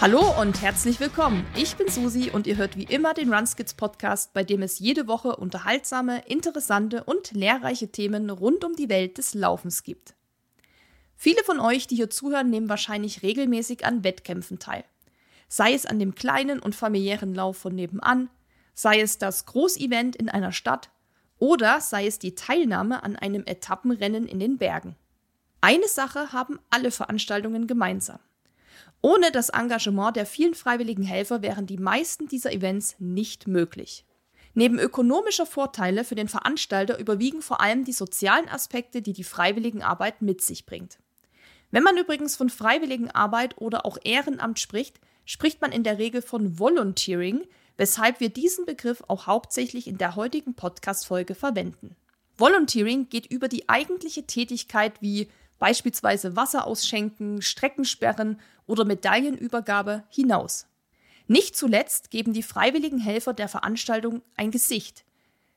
Hallo und herzlich willkommen. Ich bin Susi und ihr hört wie immer den Runskids Podcast, bei dem es jede Woche unterhaltsame, interessante und lehrreiche Themen rund um die Welt des Laufens gibt. Viele von euch, die hier zuhören, nehmen wahrscheinlich regelmäßig an Wettkämpfen teil. Sei es an dem kleinen und familiären Lauf von nebenan, sei es das Großevent in einer Stadt oder sei es die Teilnahme an einem Etappenrennen in den Bergen. Eine Sache haben alle Veranstaltungen gemeinsam. Ohne das Engagement der vielen freiwilligen Helfer wären die meisten dieser Events nicht möglich. Neben ökonomischer Vorteile für den Veranstalter überwiegen vor allem die sozialen Aspekte, die die Freiwilligenarbeit mit sich bringt. Wenn man übrigens von Freiwilligenarbeit oder auch Ehrenamt spricht, spricht man in der Regel von Volunteering, weshalb wir diesen Begriff auch hauptsächlich in der heutigen Podcast-Folge verwenden. Volunteering geht über die eigentliche Tätigkeit wie beispielsweise Wasser ausschenken, Streckensperren oder Medaillenübergabe hinaus. Nicht zuletzt geben die freiwilligen Helfer der Veranstaltung ein Gesicht.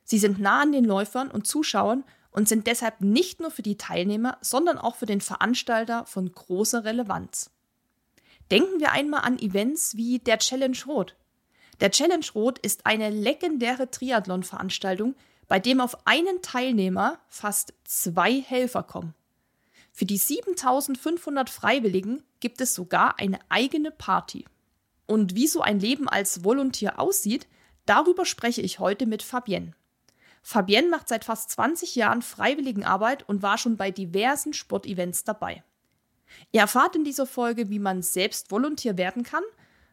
Sie sind nah an den Läufern und Zuschauern und sind deshalb nicht nur für die Teilnehmer, sondern auch für den Veranstalter von großer Relevanz. Denken wir einmal an Events wie der Challenge Rot. Der Challenge Rot ist eine legendäre Triathlon-Veranstaltung, bei dem auf einen Teilnehmer fast zwei Helfer kommen. Für die 7500 Freiwilligen gibt es sogar eine eigene Party. Und wie so ein Leben als Volontär aussieht, darüber spreche ich heute mit Fabienne. Fabienne macht seit fast 20 Jahren Freiwilligenarbeit und war schon bei diversen Sportevents dabei. Ihr erfahrt in dieser Folge, wie man selbst Volontär werden kann,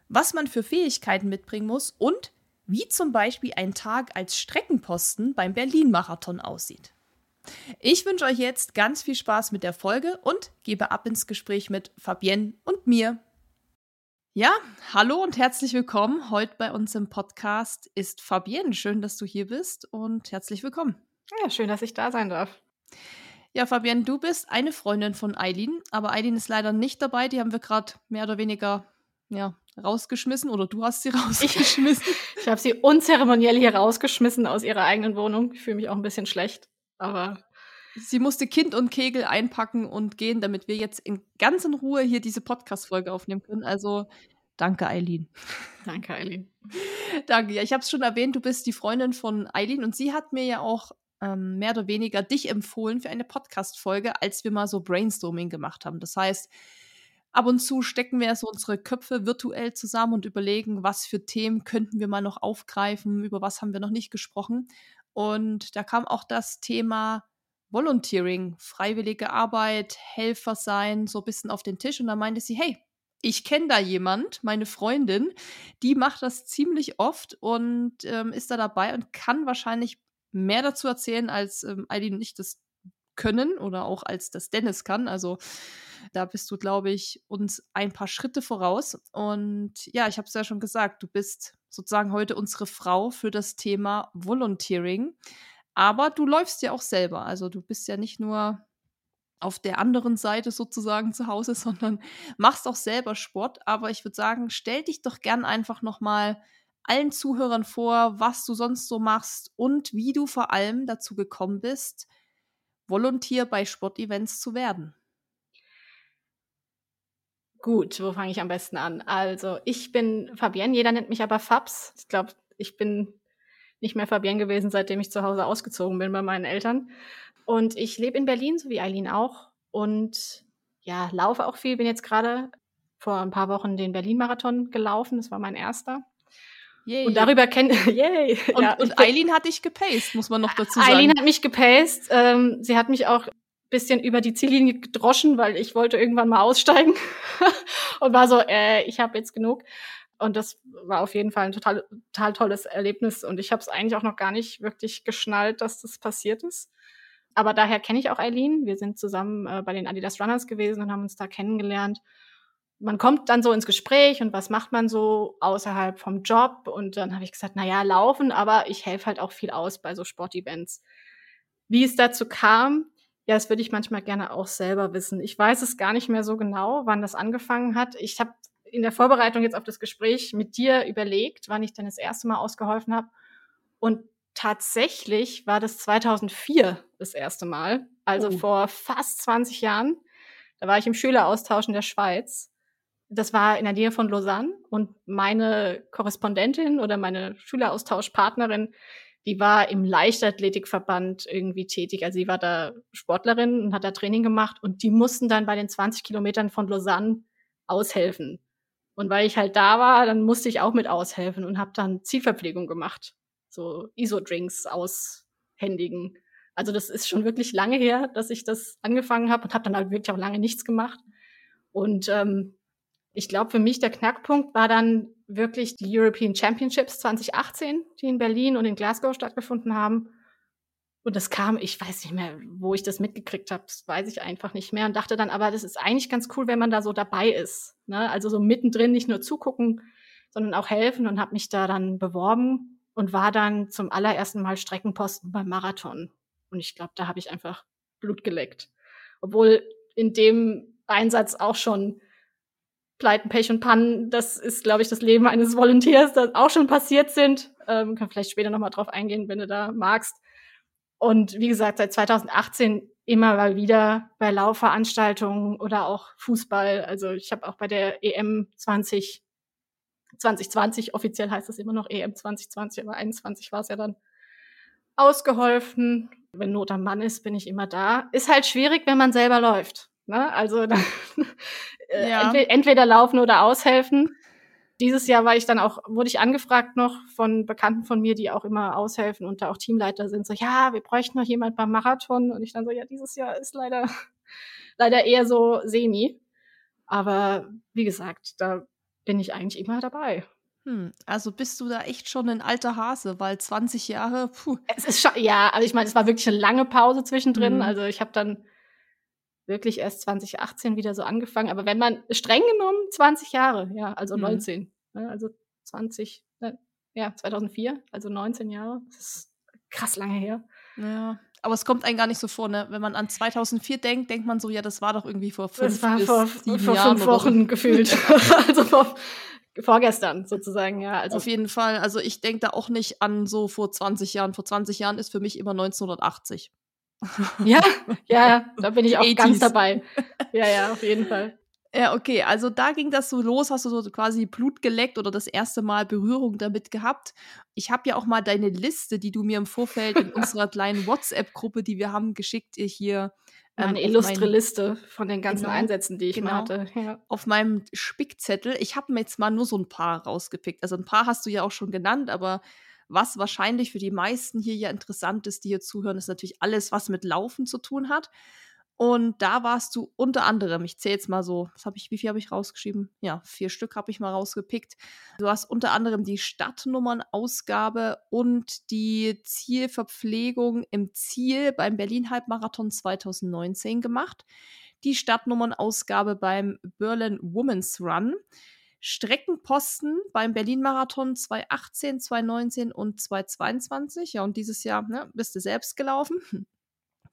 was man für Fähigkeiten mitbringen muss und wie zum Beispiel ein Tag als Streckenposten beim Berlin-Marathon aussieht. Ich wünsche euch jetzt ganz viel Spaß mit der Folge und gebe ab ins Gespräch mit Fabienne und mir. Ja, hallo und herzlich willkommen. Heute bei uns im Podcast ist Fabienne. Schön, dass du hier bist und herzlich willkommen. Ja, schön, dass ich da sein darf. Ja, Fabienne, du bist eine Freundin von Eileen, aber Eileen ist leider nicht dabei. Die haben wir gerade mehr oder weniger ja, rausgeschmissen oder du hast sie rausgeschmissen. Ich, ich habe sie unzeremoniell hier rausgeschmissen aus ihrer eigenen Wohnung. Ich fühle mich auch ein bisschen schlecht. Aber sie musste Kind und Kegel einpacken und gehen, damit wir jetzt in ganz in Ruhe hier diese Podcast-Folge aufnehmen können. Also danke, Eileen. Danke, Eileen. danke. Ja, ich habe es schon erwähnt, du bist die Freundin von Eileen und sie hat mir ja auch ähm, mehr oder weniger dich empfohlen für eine Podcast-Folge, als wir mal so Brainstorming gemacht haben. Das heißt, ab und zu stecken wir so unsere Köpfe virtuell zusammen und überlegen, was für Themen könnten wir mal noch aufgreifen, über was haben wir noch nicht gesprochen. Und da kam auch das Thema Volunteering, freiwillige Arbeit, Helfer sein, so ein bisschen auf den Tisch. Und da meinte sie, hey, ich kenne da jemand, meine Freundin, die macht das ziemlich oft und ähm, ist da dabei und kann wahrscheinlich mehr dazu erzählen, als ähm, Eileen und ich das können oder auch als das Dennis kann. Also da bist du, glaube ich, uns ein paar Schritte voraus. Und ja, ich habe es ja schon gesagt, du bist sozusagen heute unsere Frau für das Thema Volunteering. Aber du läufst ja auch selber. Also du bist ja nicht nur auf der anderen Seite sozusagen zu Hause, sondern machst auch selber Sport. Aber ich würde sagen, stell dich doch gern einfach nochmal allen Zuhörern vor, was du sonst so machst und wie du vor allem dazu gekommen bist, Volontier bei Sportevents zu werden. Gut, wo fange ich am besten an? Also, ich bin Fabienne, jeder nennt mich aber Fabs. Ich glaube, ich bin nicht mehr Fabienne gewesen, seitdem ich zu Hause ausgezogen bin bei meinen Eltern. Und ich lebe in Berlin, so wie Eileen auch. Und ja, laufe auch viel. Bin jetzt gerade vor ein paar Wochen den Berlin-Marathon gelaufen. Das war mein erster. Yay. Und darüber kennen, yay. Und, ja, und Eileen hat dich gepaced, muss man noch dazu sagen. Eileen hat mich gepaced. Ähm, sie hat mich auch bisschen über die Ziellinie gedroschen, weil ich wollte irgendwann mal aussteigen und war so, äh, ich habe jetzt genug. Und das war auf jeden Fall ein total, total tolles Erlebnis. Und ich habe es eigentlich auch noch gar nicht wirklich geschnallt, dass das passiert ist. Aber daher kenne ich auch Eileen. Wir sind zusammen äh, bei den Adidas Runners gewesen und haben uns da kennengelernt. Man kommt dann so ins Gespräch und was macht man so außerhalb vom Job? Und dann habe ich gesagt, na ja, laufen, aber ich helfe halt auch viel aus bei so Sportevents. Wie es dazu kam, ja, das würde ich manchmal gerne auch selber wissen. Ich weiß es gar nicht mehr so genau, wann das angefangen hat. Ich habe in der Vorbereitung jetzt auf das Gespräch mit dir überlegt, wann ich dann das erste Mal ausgeholfen habe. Und tatsächlich war das 2004 das erste Mal, also oh. vor fast 20 Jahren. Da war ich im Schüleraustausch in der Schweiz. Das war in der Nähe von Lausanne und meine Korrespondentin oder meine Schüleraustauschpartnerin, die war im Leichtathletikverband irgendwie tätig. Also sie war da Sportlerin und hat da Training gemacht und die mussten dann bei den 20 Kilometern von Lausanne aushelfen. Und weil ich halt da war, dann musste ich auch mit aushelfen und habe dann Zielverpflegung gemacht. So ISO-Drinks aushändigen. Also das ist schon wirklich lange her, dass ich das angefangen habe und habe dann halt wirklich auch lange nichts gemacht. Und ähm, ich glaube, für mich der Knackpunkt war dann wirklich die European Championships 2018, die in Berlin und in Glasgow stattgefunden haben. Und das kam, ich weiß nicht mehr, wo ich das mitgekriegt habe, das weiß ich einfach nicht mehr. Und dachte dann, aber das ist eigentlich ganz cool, wenn man da so dabei ist. Ne? Also so mittendrin nicht nur zugucken, sondern auch helfen und habe mich da dann beworben und war dann zum allerersten Mal Streckenposten beim Marathon. Und ich glaube, da habe ich einfach Blut geleckt. Obwohl in dem Einsatz auch schon Pleiten, Pech und Pannen, das ist, glaube ich, das Leben eines Volunteers, das auch schon passiert sind. Ähm, kann vielleicht später nochmal drauf eingehen, wenn du da magst. Und wie gesagt, seit 2018 immer mal wieder bei Laufveranstaltungen oder auch Fußball. Also ich habe auch bei der EM 20 2020, offiziell heißt es immer noch EM 2020, aber 21 war es ja dann, ausgeholfen. Wenn Not am Mann ist, bin ich immer da. Ist halt schwierig, wenn man selber läuft. Ne? Also äh, ja. entweder, entweder laufen oder aushelfen. Dieses Jahr war ich dann auch, wurde ich angefragt noch von Bekannten von mir, die auch immer aushelfen und da auch Teamleiter sind, so, ja, wir bräuchten noch jemand beim Marathon. Und ich dann so, ja, dieses Jahr ist leider, leider eher so semi. Aber wie gesagt, da bin ich eigentlich immer dabei. Hm, also bist du da echt schon ein alter Hase, weil 20 Jahre, puh. Es ist schon, ja, also ich meine, es war wirklich eine lange Pause zwischendrin. Mhm. Also ich habe dann wirklich erst 2018 wieder so angefangen. Aber wenn man streng genommen 20 Jahre, ja, also mhm. 19, ne, also 20, ne, ja, 2004, also 19 Jahre, das ist krass lange her. Ja, aber es kommt einem gar nicht so vor, ne? Wenn man an 2004 denkt, denkt man so, ja, das war doch irgendwie vor fünf, das war vor, vor fünf Wochen so. gefühlt. also vor, vorgestern sozusagen, ja. Also Auf jeden Fall. Also ich denke da auch nicht an so vor 20 Jahren. Vor 20 Jahren ist für mich immer 1980. ja, ja, da bin ich auch 80s. ganz dabei. Ja, ja, auf jeden Fall. Ja, okay, also da ging das so los, hast du so quasi Blut geleckt oder das erste Mal Berührung damit gehabt. Ich habe ja auch mal deine Liste, die du mir im Vorfeld in unserer kleinen WhatsApp-Gruppe, die wir haben, geschickt, hier eine ähm, illustre mein, Liste von den ganzen genau, Einsätzen, die ich genau, mal hatte. Ja. Auf meinem Spickzettel. Ich habe mir jetzt mal nur so ein paar rausgepickt. Also ein paar hast du ja auch schon genannt, aber was wahrscheinlich für die meisten hier ja interessant ist, die hier zuhören, ist natürlich alles, was mit Laufen zu tun hat. Und da warst du unter anderem, ich zähle jetzt mal so, was habe ich, wie viel habe ich rausgeschrieben? Ja, vier Stück habe ich mal rausgepickt. Du hast unter anderem die Stadtnummernausgabe und die Zielverpflegung im Ziel beim Berlin Halbmarathon 2019 gemacht. Die Stadtnummernausgabe beim Berlin Women's Run. Streckenposten beim Berlin-Marathon 2018, 2019 und 2022. Ja, und dieses Jahr ne, bist du selbst gelaufen.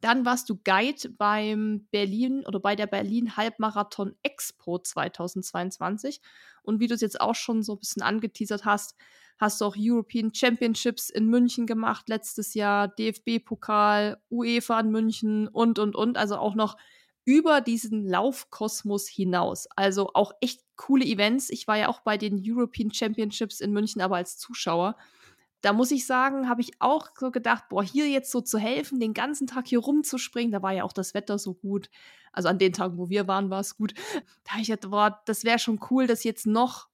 Dann warst du Guide beim Berlin oder bei der Berlin Halbmarathon Expo 2022. Und wie du es jetzt auch schon so ein bisschen angeteasert hast, hast du auch European Championships in München gemacht letztes Jahr, DFB-Pokal, UEFA in München und, und, und. Also auch noch über diesen Laufkosmos hinaus. Also auch echt coole Events. Ich war ja auch bei den European Championships in München, aber als Zuschauer da muss ich sagen, habe ich auch so gedacht, boah, hier jetzt so zu helfen, den ganzen Tag hier rumzuspringen, da war ja auch das Wetter so gut. Also an den Tagen, wo wir waren, war es gut. Da habe ich gedacht, boah, das wäre schon cool, das jetzt noch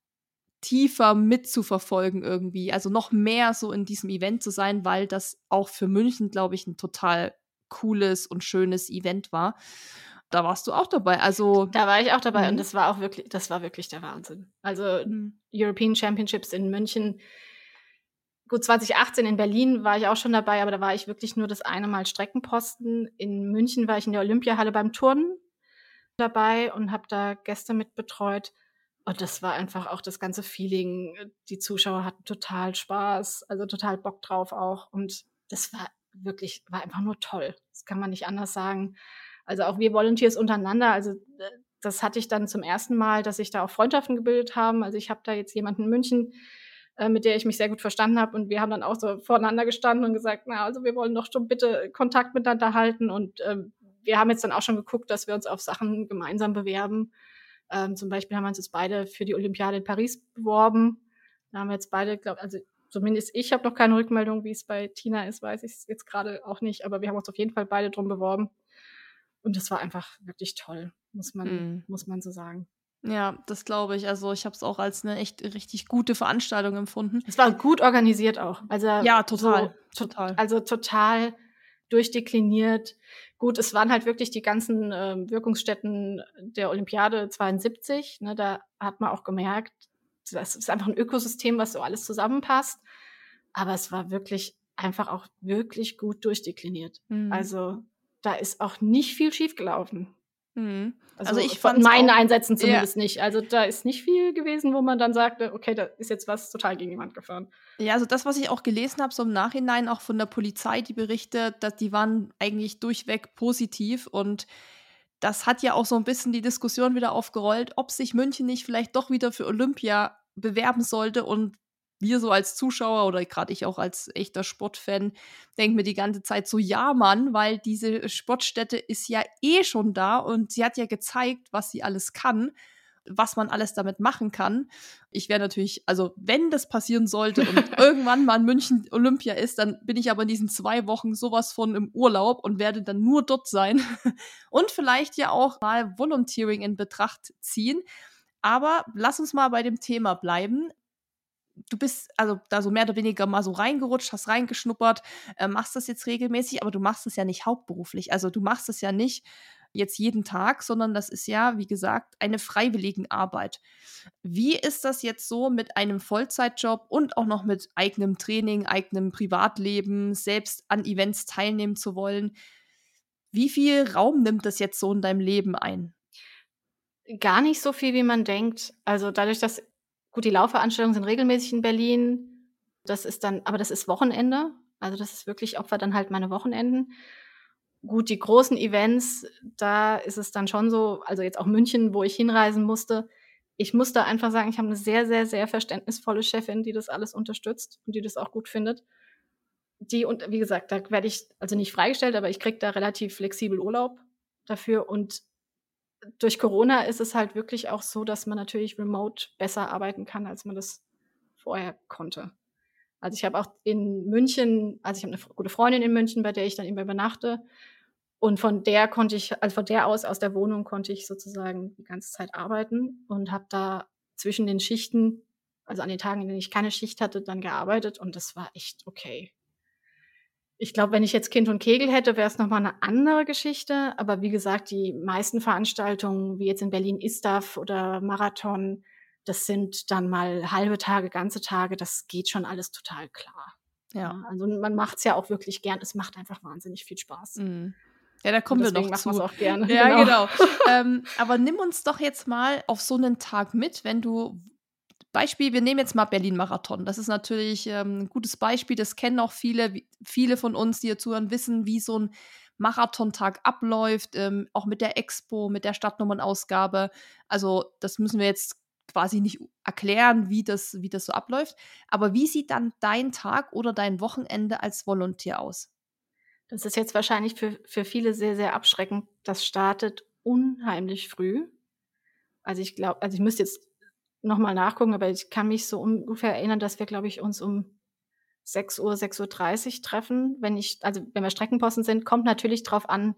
tiefer mitzuverfolgen irgendwie. Also noch mehr so in diesem Event zu sein, weil das auch für München, glaube ich, ein total cooles und schönes Event war. Da warst du auch dabei. Also da war ich auch dabei und mhm. das war auch wirklich, das war wirklich der Wahnsinn. Also mhm. European Championships in München Gut, 2018 in Berlin war ich auch schon dabei, aber da war ich wirklich nur das eine Mal Streckenposten. In München war ich in der Olympiahalle beim Turnen dabei und habe da Gäste mit betreut. Und das war einfach auch das ganze Feeling. Die Zuschauer hatten total Spaß, also total Bock drauf auch. Und das war wirklich, war einfach nur toll. Das kann man nicht anders sagen. Also auch wir Volunteers untereinander, also das hatte ich dann zum ersten Mal, dass sich da auch Freundschaften gebildet haben. Also ich habe da jetzt jemanden in München, äh, mit der ich mich sehr gut verstanden habe. Und wir haben dann auch so voreinander gestanden und gesagt, na, also wir wollen doch schon bitte Kontakt miteinander halten. Und ähm, wir haben jetzt dann auch schon geguckt, dass wir uns auf Sachen gemeinsam bewerben. Ähm, zum Beispiel haben wir uns jetzt beide für die Olympiade in Paris beworben. Da haben wir jetzt beide, glaube also zumindest ich habe noch keine Rückmeldung, wie es bei Tina ist, weiß ich jetzt gerade auch nicht, aber wir haben uns auf jeden Fall beide drum beworben. Und das war einfach wirklich toll, muss man, mm. muss man so sagen. Ja, das glaube ich. Also ich habe es auch als eine echt richtig gute Veranstaltung empfunden. Es war gut organisiert auch. Also ja, total, so, total. Also total durchdekliniert. Gut, es waren halt wirklich die ganzen äh, Wirkungsstätten der Olympiade 72. Ne, da hat man auch gemerkt, das ist einfach ein Ökosystem, was so alles zusammenpasst. Aber es war wirklich einfach auch wirklich gut durchdekliniert. Mhm. Also da ist auch nicht viel schiefgelaufen. Mhm. Also, also, ich von meinen auch, Einsätzen zumindest ja. nicht. Also da ist nicht viel gewesen, wo man dann sagte, okay, da ist jetzt was total gegen jemand gefahren. Ja, also das, was ich auch gelesen habe, so im Nachhinein auch von der Polizei, die berichtet, dass die waren eigentlich durchweg positiv und das hat ja auch so ein bisschen die Diskussion wieder aufgerollt, ob sich München nicht vielleicht doch wieder für Olympia bewerben sollte und wir so als Zuschauer oder gerade ich auch als echter Sportfan denke mir die ganze Zeit so, ja, Mann, weil diese Sportstätte ist ja eh schon da und sie hat ja gezeigt, was sie alles kann, was man alles damit machen kann. Ich wäre natürlich, also wenn das passieren sollte und irgendwann mal in München Olympia ist, dann bin ich aber in diesen zwei Wochen sowas von im Urlaub und werde dann nur dort sein und vielleicht ja auch mal Volunteering in Betracht ziehen. Aber lass uns mal bei dem Thema bleiben du bist also da so mehr oder weniger mal so reingerutscht, hast reingeschnuppert, äh, machst das jetzt regelmäßig, aber du machst es ja nicht hauptberuflich. Also du machst es ja nicht jetzt jeden Tag, sondern das ist ja, wie gesagt, eine freiwillige Arbeit. Wie ist das jetzt so mit einem Vollzeitjob und auch noch mit eigenem Training, eigenem Privatleben, selbst an Events teilnehmen zu wollen? Wie viel Raum nimmt das jetzt so in deinem Leben ein? Gar nicht so viel, wie man denkt. Also dadurch, dass Gut, die Laufveranstaltungen sind regelmäßig in Berlin. Das ist dann, aber das ist Wochenende. Also das ist wirklich Opfer dann halt meine Wochenenden. Gut, die großen Events, da ist es dann schon so, also jetzt auch München, wo ich hinreisen musste. Ich musste einfach sagen, ich habe eine sehr, sehr, sehr verständnisvolle Chefin, die das alles unterstützt und die das auch gut findet. Die, und wie gesagt, da werde ich also nicht freigestellt, aber ich kriege da relativ flexibel Urlaub dafür und durch Corona ist es halt wirklich auch so, dass man natürlich remote besser arbeiten kann, als man das vorher konnte. Also ich habe auch in München, also ich habe eine gute Freundin in München, bei der ich dann immer übernachte. Und von der konnte ich, also von der aus, aus der Wohnung konnte ich sozusagen die ganze Zeit arbeiten und habe da zwischen den Schichten, also an den Tagen, in denen ich keine Schicht hatte, dann gearbeitet und das war echt okay. Ich glaube, wenn ich jetzt Kind und Kegel hätte, wäre es nochmal eine andere Geschichte. Aber wie gesagt, die meisten Veranstaltungen, wie jetzt in Berlin ISTAF oder Marathon, das sind dann mal halbe Tage, ganze Tage. Das geht schon alles total klar. Ja. Also man macht es ja auch wirklich gern. Es macht einfach wahnsinnig viel Spaß. Mhm. Ja, da kommen wir noch machen zu. auch gerne. Ja, genau. genau. ähm, aber nimm uns doch jetzt mal auf so einen Tag mit, wenn du Beispiel, wir nehmen jetzt mal Berlin-Marathon. Das ist natürlich ähm, ein gutes Beispiel. Das kennen auch viele. Viele von uns, die hier zuhören, wissen, wie so ein Marathontag abläuft, ähm, auch mit der Expo, mit der Stadtnummernausgabe. Also, das müssen wir jetzt quasi nicht erklären, wie das, wie das so abläuft. Aber wie sieht dann dein Tag oder dein Wochenende als Volontär aus? Das ist jetzt wahrscheinlich für, für viele sehr, sehr abschreckend. Das startet unheimlich früh. Also ich glaube, also ich müsste jetzt nochmal nachgucken, aber ich kann mich so ungefähr erinnern, dass wir, glaube ich, uns um 6 Uhr, 6.30 Uhr treffen. Wenn ich, also wenn wir Streckenposten sind, kommt natürlich drauf an,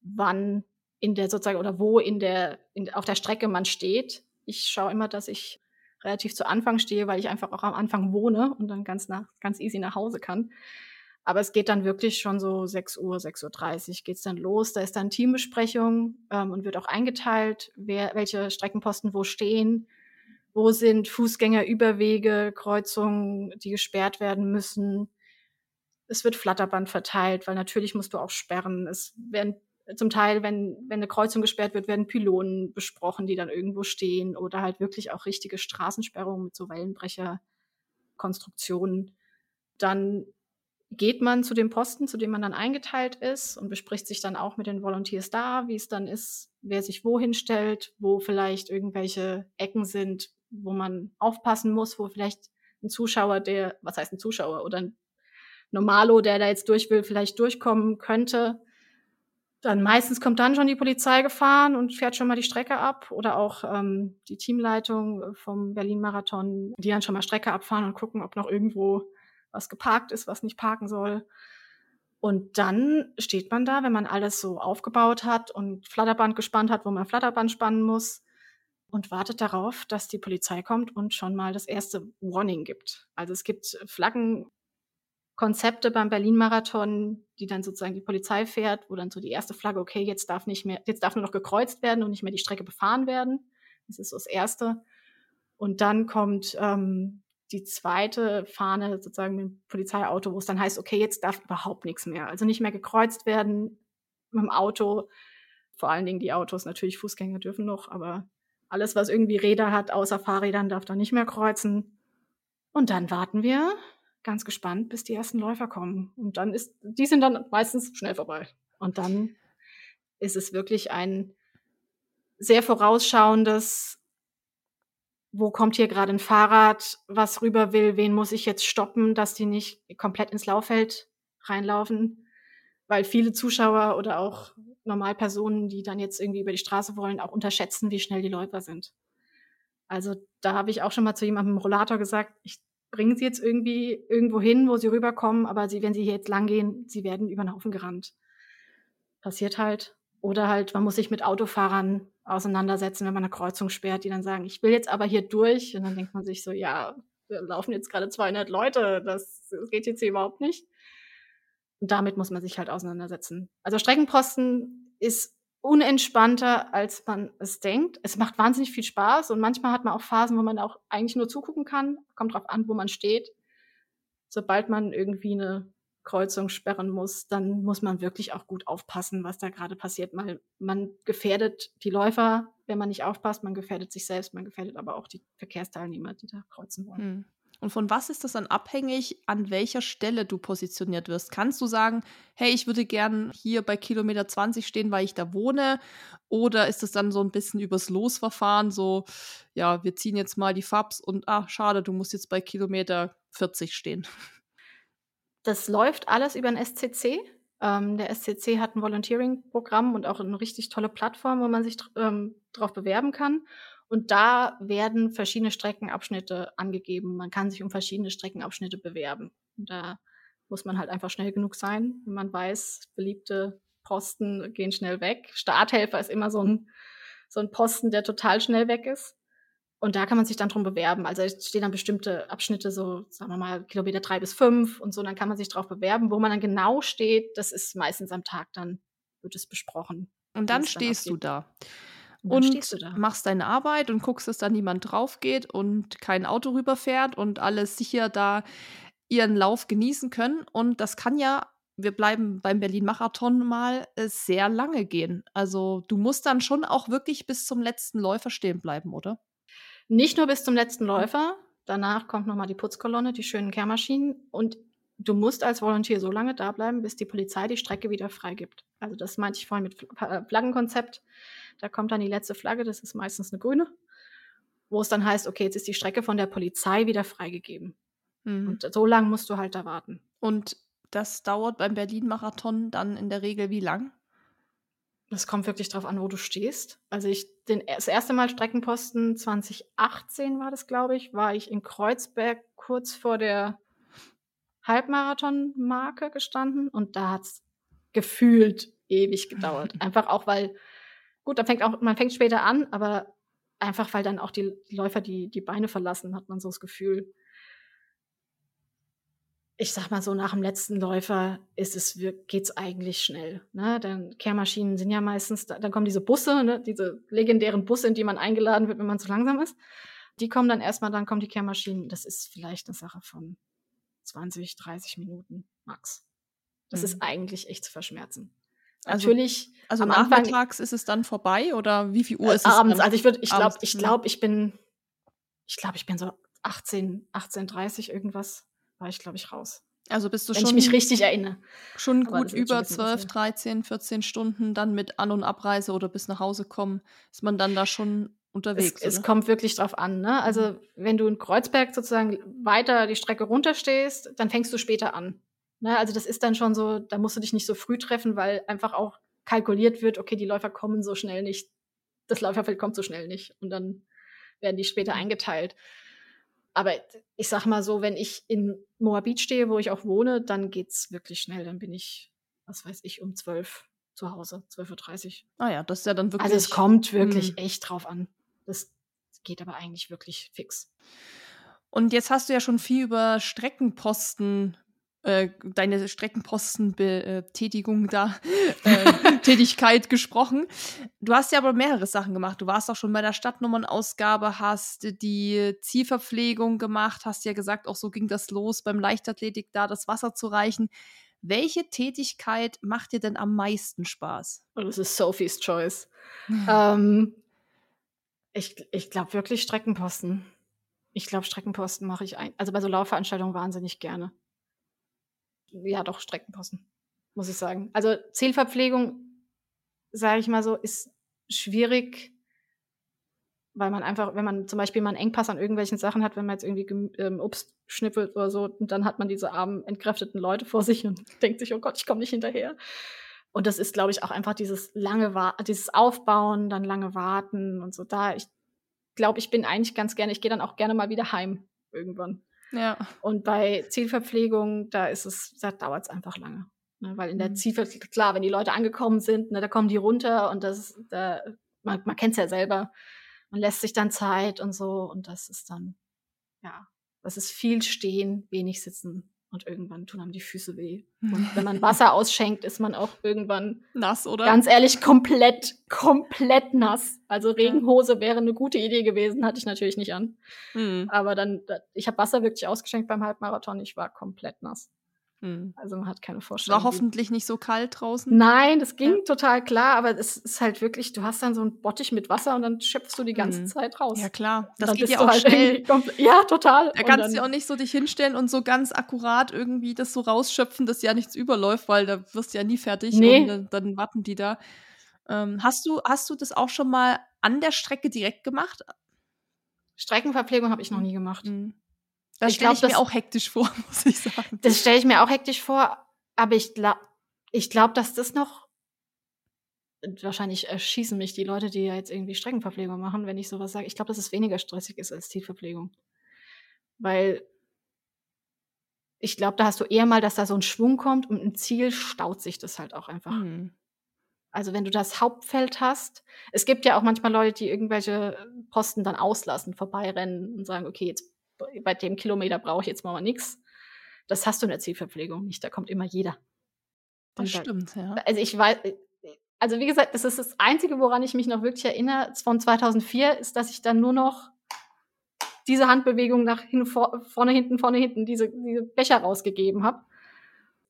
wann in der sozusagen oder wo in der, in, auf der Strecke man steht. Ich schaue immer, dass ich relativ zu Anfang stehe, weil ich einfach auch am Anfang wohne und dann ganz nach, ganz easy nach Hause kann. Aber es geht dann wirklich schon so 6 Uhr, 6.30 Uhr geht's dann los. Da ist dann Teambesprechung ähm, und wird auch eingeteilt, wer, welche Streckenposten wo stehen, wo sind Fußgängerüberwege, Kreuzungen, die gesperrt werden müssen? Es wird Flatterband verteilt, weil natürlich musst du auch sperren. Es werden zum Teil, wenn, wenn eine Kreuzung gesperrt wird, werden Pylonen besprochen, die dann irgendwo stehen oder halt wirklich auch richtige Straßensperrungen mit so Wellenbrecherkonstruktionen. Dann geht man zu dem Posten, zu dem man dann eingeteilt ist und bespricht sich dann auch mit den Volunteers da, wie es dann ist, wer sich wohin stellt, wo vielleicht irgendwelche Ecken sind, wo man aufpassen muss, wo vielleicht ein Zuschauer, der, was heißt ein Zuschauer oder ein Normalo, der da jetzt durch will, vielleicht durchkommen könnte. dann meistens kommt dann schon die Polizei gefahren und fährt schon mal die Strecke ab oder auch ähm, die Teamleitung vom Berlin-Marathon, die dann schon mal Strecke abfahren und gucken, ob noch irgendwo was geparkt ist, was nicht parken soll. Und dann steht man da, wenn man alles so aufgebaut hat und Flatterband gespannt hat, wo man Flatterband spannen muss und wartet darauf, dass die Polizei kommt und schon mal das erste Warning gibt. Also es gibt Flaggen Konzepte beim Berlin-Marathon, die dann sozusagen die Polizei fährt, wo dann so die erste Flagge, okay, jetzt darf nicht mehr, jetzt darf nur noch gekreuzt werden und nicht mehr die Strecke befahren werden. Das ist so das Erste. Und dann kommt ähm, die zweite Fahne sozusagen mit dem Polizeiauto, wo es dann heißt, okay, jetzt darf überhaupt nichts mehr. Also nicht mehr gekreuzt werden mit dem Auto. Vor allen Dingen die Autos, natürlich Fußgänger dürfen noch, aber alles, was irgendwie Räder hat, außer Fahrrädern, darf da nicht mehr kreuzen. Und dann warten wir ganz gespannt, bis die ersten Läufer kommen. Und dann ist, die sind dann meistens schnell vorbei. Und dann ist es wirklich ein sehr vorausschauendes, wo kommt hier gerade ein Fahrrad, was rüber will, wen muss ich jetzt stoppen, dass die nicht komplett ins Lauffeld reinlaufen. Weil viele Zuschauer oder auch Normalpersonen, die dann jetzt irgendwie über die Straße wollen, auch unterschätzen, wie schnell die Läufer sind. Also da habe ich auch schon mal zu jemandem im Rollator gesagt, ich bringen sie jetzt irgendwie irgendwo hin, wo sie rüberkommen, aber sie, wenn sie hier jetzt lang gehen, sie werden über den Haufen gerannt. Passiert halt. Oder halt, man muss sich mit Autofahrern auseinandersetzen, wenn man eine Kreuzung sperrt, die dann sagen, ich will jetzt aber hier durch. Und dann denkt man sich so, ja, wir laufen jetzt gerade 200 Leute, das geht jetzt hier überhaupt nicht. Und damit muss man sich halt auseinandersetzen. Also Streckenposten ist unentspannter, als man es denkt. Es macht wahnsinnig viel Spaß und manchmal hat man auch Phasen, wo man auch eigentlich nur zugucken kann. Kommt drauf an, wo man steht. Sobald man irgendwie eine Kreuzung sperren muss, dann muss man wirklich auch gut aufpassen, was da gerade passiert. Mal, man gefährdet die Läufer, wenn man nicht aufpasst, man gefährdet sich selbst, man gefährdet aber auch die Verkehrsteilnehmer, die da kreuzen wollen. Hm. Und von was ist das dann abhängig, an welcher Stelle du positioniert wirst? Kannst du sagen, hey, ich würde gern hier bei Kilometer 20 stehen, weil ich da wohne? Oder ist es dann so ein bisschen übers Losverfahren, so, ja, wir ziehen jetzt mal die Fabs und, ach, schade, du musst jetzt bei Kilometer 40 stehen? Das läuft alles über ein SCC. Ähm, der SCC hat ein Volunteering-Programm und auch eine richtig tolle Plattform, wo man sich ähm, drauf bewerben kann. Und da werden verschiedene Streckenabschnitte angegeben. Man kann sich um verschiedene Streckenabschnitte bewerben. Und da muss man halt einfach schnell genug sein, wenn man weiß, beliebte Posten gehen schnell weg. Starthelfer ist immer so ein, so ein Posten, der total schnell weg ist. Und da kann man sich dann drum bewerben. Also es stehen dann bestimmte Abschnitte, so sagen wir mal Kilometer drei bis fünf und so. Dann kann man sich drauf bewerben. Wo man dann genau steht, das ist meistens am Tag dann, wird es besprochen. Und dann stehst du da und machst deine Arbeit und guckst, dass da niemand drauf geht und kein Auto rüberfährt und alles sicher da ihren Lauf genießen können. Und das kann ja, wir bleiben beim Berlin-Marathon mal, äh, sehr lange gehen. Also du musst dann schon auch wirklich bis zum letzten Läufer stehen bleiben, oder? Nicht nur bis zum letzten Läufer. Danach kommt nochmal die Putzkolonne, die schönen Kehrmaschinen. Und du musst als Volontier so lange da bleiben, bis die Polizei die Strecke wieder freigibt. Also das meinte ich vorhin mit Flaggenkonzept. Da kommt dann die letzte Flagge, das ist meistens eine grüne, wo es dann heißt, okay, jetzt ist die Strecke von der Polizei wieder freigegeben. Mhm. Und so lange musst du halt da warten. Und das dauert beim Berlin-Marathon dann in der Regel wie lang? Das kommt wirklich drauf an, wo du stehst. Also ich, den, das erste Mal Streckenposten 2018 war das, glaube ich, war ich in Kreuzberg kurz vor der Halbmarathon-Marke gestanden und da hat es gefühlt ewig gedauert. Einfach auch, weil Gut, dann fängt auch, man fängt später an, aber einfach, weil dann auch die, Läufer die, die Beine verlassen, hat man so das Gefühl. Ich sag mal so, nach dem letzten Läufer ist es, geht's eigentlich schnell. Ne? Dann Kehrmaschinen sind ja meistens, dann kommen diese Busse, ne? diese legendären Busse, in die man eingeladen wird, wenn man zu langsam ist. Die kommen dann erstmal, dann kommen die Kehrmaschinen. Das ist vielleicht eine Sache von 20, 30 Minuten max. Das mhm. ist eigentlich echt zu verschmerzen. Also, Natürlich. Also nachmittags ist es dann vorbei oder wie viel Uhr äh, ist es? Abends. Also ich würde, ich glaube, ich glaube, ich bin, ich glaube, ich bin so 18, 18:30 irgendwas war ich, glaube ich, raus. Also bist du Wenn schon. ich mich richtig erinnere. Schon gut über schon 12, 13, 14 Stunden dann mit An- und Abreise oder bis nach Hause kommen, ist man dann da schon unterwegs. Es, es kommt wirklich drauf an. Ne? Also mhm. wenn du in Kreuzberg sozusagen weiter die Strecke runterstehst, dann fängst du später an. Ne? Also das ist dann schon so, da musst du dich nicht so früh treffen, weil einfach auch kalkuliert wird, okay, die Läufer kommen so schnell nicht, das Läuferfeld kommt so schnell nicht und dann werden die später eingeteilt. Aber ich sag mal so, wenn ich in Moabit stehe, wo ich auch wohne, dann geht's wirklich schnell. Dann bin ich, was weiß ich, um zwölf zu Hause, 12.30 Uhr. Ah ja, das ist ja dann wirklich. Also es kommt wirklich mh. echt drauf an. Das geht aber eigentlich wirklich fix. Und jetzt hast du ja schon viel über Streckenposten äh, deine Streckenpostenbetätigung da, äh, Tätigkeit gesprochen. Du hast ja aber mehrere Sachen gemacht. Du warst auch schon bei der Stadtnummernausgabe, hast die Zielverpflegung gemacht, hast ja gesagt, auch so ging das los, beim Leichtathletik da das Wasser zu reichen. Welche Tätigkeit macht dir denn am meisten Spaß? Oh, das ist Sophie's Choice. ähm, ich ich glaube wirklich Streckenposten. Ich glaube, Streckenposten mache ich ein, also bei so Laufveranstaltungen wahnsinnig gerne ja doch Streckenposten, muss ich sagen. Also Zielverpflegung, sage ich mal so, ist schwierig, weil man einfach, wenn man zum Beispiel mal einen Engpass an irgendwelchen Sachen hat, wenn man jetzt irgendwie ähm, Obst schnippelt oder so, und dann hat man diese armen, entkräfteten Leute vor sich und denkt sich, oh Gott, ich komme nicht hinterher. Und das ist, glaube ich, auch einfach dieses lange Wa dieses Aufbauen, dann lange Warten und so. Da, ich glaube, ich bin eigentlich ganz gerne, ich gehe dann auch gerne mal wieder heim irgendwann. Ja. Und bei Zielverpflegung, da ist es, da dauert es einfach lange. Ne? Weil in der mhm. Zielverpflegung, klar, wenn die Leute angekommen sind, ne, da kommen die runter und das, da, man, man kennt es ja selber. Man lässt sich dann Zeit und so und das ist dann, ja, das ist viel stehen, wenig sitzen und irgendwann tun einem die Füße weh. Und wenn man Wasser ausschenkt, ist man auch irgendwann nass, oder? Ganz ehrlich, komplett, komplett nass. Also Regenhose wäre eine gute Idee gewesen, hatte ich natürlich nicht an. Mhm. Aber dann, ich habe Wasser wirklich ausgeschenkt beim Halbmarathon, ich war komplett nass. Mhm. Also man hat keine Vorstellung. War hoffentlich nicht so kalt draußen? Nein, das ging ja. total klar, aber es ist halt wirklich, du hast dann so einen Bottich mit Wasser und dann schöpfst du die ganze mhm. Zeit raus. Ja klar, das geht ja auch halt schnell. Ja, total. Da kannst du auch nicht so dich hinstellen und so ganz akkurat irgendwie das so rausschöpfen, dass ja nichts überläuft, weil da wirst du ja nie fertig nee. und dann, dann warten die da. Ähm, hast, du, hast du das auch schon mal an der Strecke direkt gemacht? Streckenverpflegung habe ich noch nie gemacht. Mhm. Das stelle ich mir auch hektisch vor, muss ich sagen. Das stelle ich mir auch hektisch vor, aber ich glaube, ich glaube, dass das noch wahrscheinlich erschießen mich die Leute, die ja jetzt irgendwie Streckenverpflegung machen, wenn ich sowas sage. Ich glaube, dass es weniger stressig ist als Zielverpflegung. Weil ich glaube, da hast du eher mal, dass da so ein Schwung kommt und im Ziel staut sich das halt auch einfach. Mhm. Also wenn du das Hauptfeld hast, es gibt ja auch manchmal Leute, die irgendwelche Posten dann auslassen, vorbeirennen und sagen, okay, jetzt bei dem Kilometer brauche ich jetzt mal nichts. Das hast du in der Zielverpflegung nicht. Da kommt immer jeder. Das da, stimmt, ja. Also ich weiß, also wie gesagt, das ist das Einzige, woran ich mich noch wirklich erinnere von 2004, ist, dass ich dann nur noch diese Handbewegung nach hin, vor, vorne, hinten, vorne, hinten, diese, diese Becher rausgegeben habe.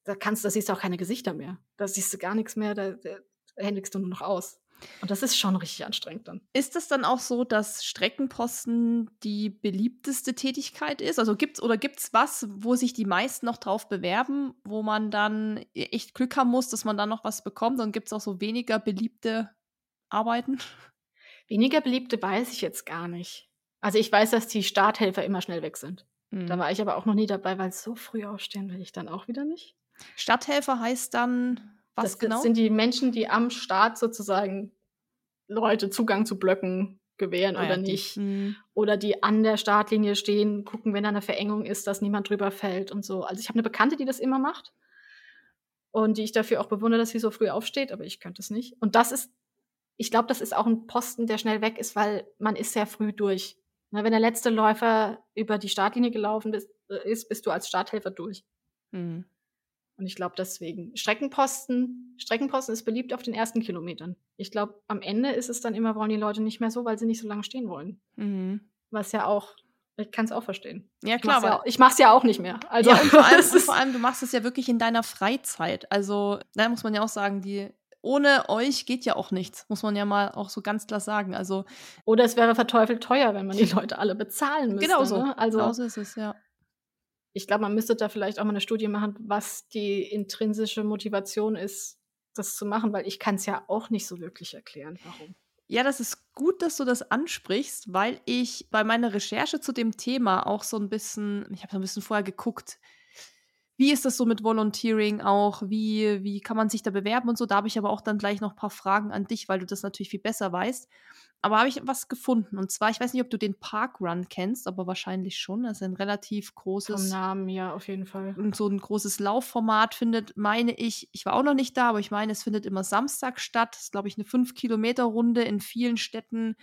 Da kannst, da siehst du auch keine Gesichter mehr. Da siehst du gar nichts mehr, da, da händigst du nur noch aus. Und das ist schon richtig anstrengend dann. Ist es dann auch so, dass Streckenposten die beliebteste Tätigkeit ist? Also gibt's oder gibt's was, wo sich die meisten noch drauf bewerben, wo man dann e-, echt Glück haben muss, dass man dann noch was bekommt? Und gibt es auch so weniger beliebte Arbeiten? Weniger beliebte weiß ich jetzt gar nicht. Also ich weiß, dass die Starthelfer immer schnell weg sind. Mhm. Da war ich aber auch noch nie dabei, weil so früh aufstehen will ich dann auch wieder nicht. Starthelfer heißt dann was das, genau? Das sind die Menschen, die am Start sozusagen Leute Zugang zu Blöcken gewähren ah, oder ja, nicht. Die, oder die an der Startlinie stehen, gucken, wenn da eine Verengung ist, dass niemand drüber fällt und so. Also ich habe eine Bekannte, die das immer macht und die ich dafür auch bewundere, dass sie so früh aufsteht, aber ich könnte es nicht. Und das ist, ich glaube, das ist auch ein Posten, der schnell weg ist, weil man ist sehr früh durch. Na, wenn der letzte Läufer über die Startlinie gelaufen ist, äh, ist bist du als Starthelfer durch. Mhm. Und ich glaube deswegen. Streckenposten, Streckenposten ist beliebt auf den ersten Kilometern. Ich glaube, am Ende ist es dann immer, wollen die Leute nicht mehr so, weil sie nicht so lange stehen wollen. Mhm. Was ja auch, ich kann es auch verstehen. Ja, klar. Ich mache es ja, ja, auch nicht mehr. Also, ja, vor, allem, vor allem, du machst es ja wirklich in deiner Freizeit. Also, da muss man ja auch sagen, die ohne euch geht ja auch nichts, muss man ja mal auch so ganz klar sagen. Also oder es wäre verteufelt teuer, wenn man die Leute alle bezahlen müsste. Genau so. Ne? Also genau so ist es ja ich glaube, man müsste da vielleicht auch mal eine Studie machen, was die intrinsische Motivation ist, das zu machen, weil ich kann es ja auch nicht so wirklich erklären, warum. Ja, das ist gut, dass du das ansprichst, weil ich bei meiner Recherche zu dem Thema auch so ein bisschen, ich habe so ein bisschen vorher geguckt, wie ist das so mit Volunteering auch? Wie, wie kann man sich da bewerben und so? Da habe ich aber auch dann gleich noch ein paar Fragen an dich, weil du das natürlich viel besser weißt. Aber habe ich was gefunden. Und zwar, ich weiß nicht, ob du den Parkrun kennst, aber wahrscheinlich schon. Das ist ein relativ großes. Vom Namen, ja, auf jeden Fall. So ein großes Laufformat findet, meine ich, ich war auch noch nicht da, aber ich meine, es findet immer Samstag statt. Das ist, glaube ich, eine 5-Kilometer-Runde in vielen Städten.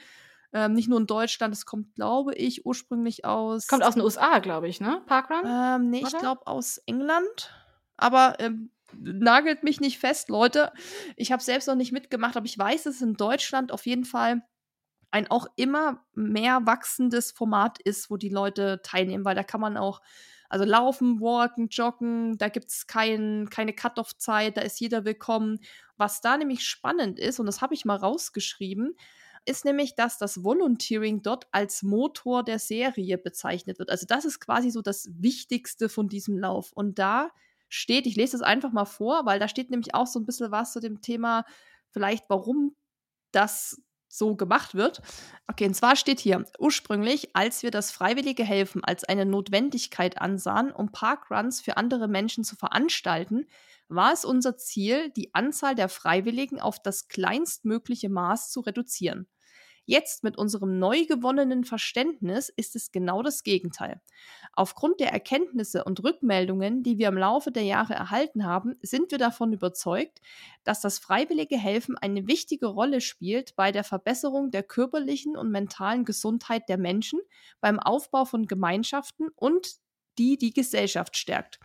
Ähm, nicht nur in Deutschland, es kommt, glaube ich, ursprünglich aus. Kommt aus den USA, glaube ich, ne? Parkrun? Ähm, nee, Oder? ich glaube aus England. Aber ähm, nagelt mich nicht fest, Leute. Ich habe selbst noch nicht mitgemacht, aber ich weiß, dass es in Deutschland auf jeden Fall ein auch immer mehr wachsendes Format ist, wo die Leute teilnehmen, weil da kann man auch also laufen, walken, joggen, da gibt es kein, keine Cut-off-Zeit, da ist jeder willkommen. Was da nämlich spannend ist, und das habe ich mal rausgeschrieben, ist nämlich, dass das Volunteering dort als Motor der Serie bezeichnet wird. Also das ist quasi so das Wichtigste von diesem Lauf. Und da steht, ich lese es einfach mal vor, weil da steht nämlich auch so ein bisschen was zu dem Thema, vielleicht warum das so gemacht wird. Okay, und zwar steht hier, ursprünglich, als wir das freiwillige Helfen als eine Notwendigkeit ansahen, um Parkruns für andere Menschen zu veranstalten, war es unser Ziel, die Anzahl der Freiwilligen auf das kleinstmögliche Maß zu reduzieren. Jetzt mit unserem neu gewonnenen Verständnis ist es genau das Gegenteil. Aufgrund der Erkenntnisse und Rückmeldungen, die wir im Laufe der Jahre erhalten haben, sind wir davon überzeugt, dass das freiwillige Helfen eine wichtige Rolle spielt bei der Verbesserung der körperlichen und mentalen Gesundheit der Menschen, beim Aufbau von Gemeinschaften und die die Gesellschaft stärkt.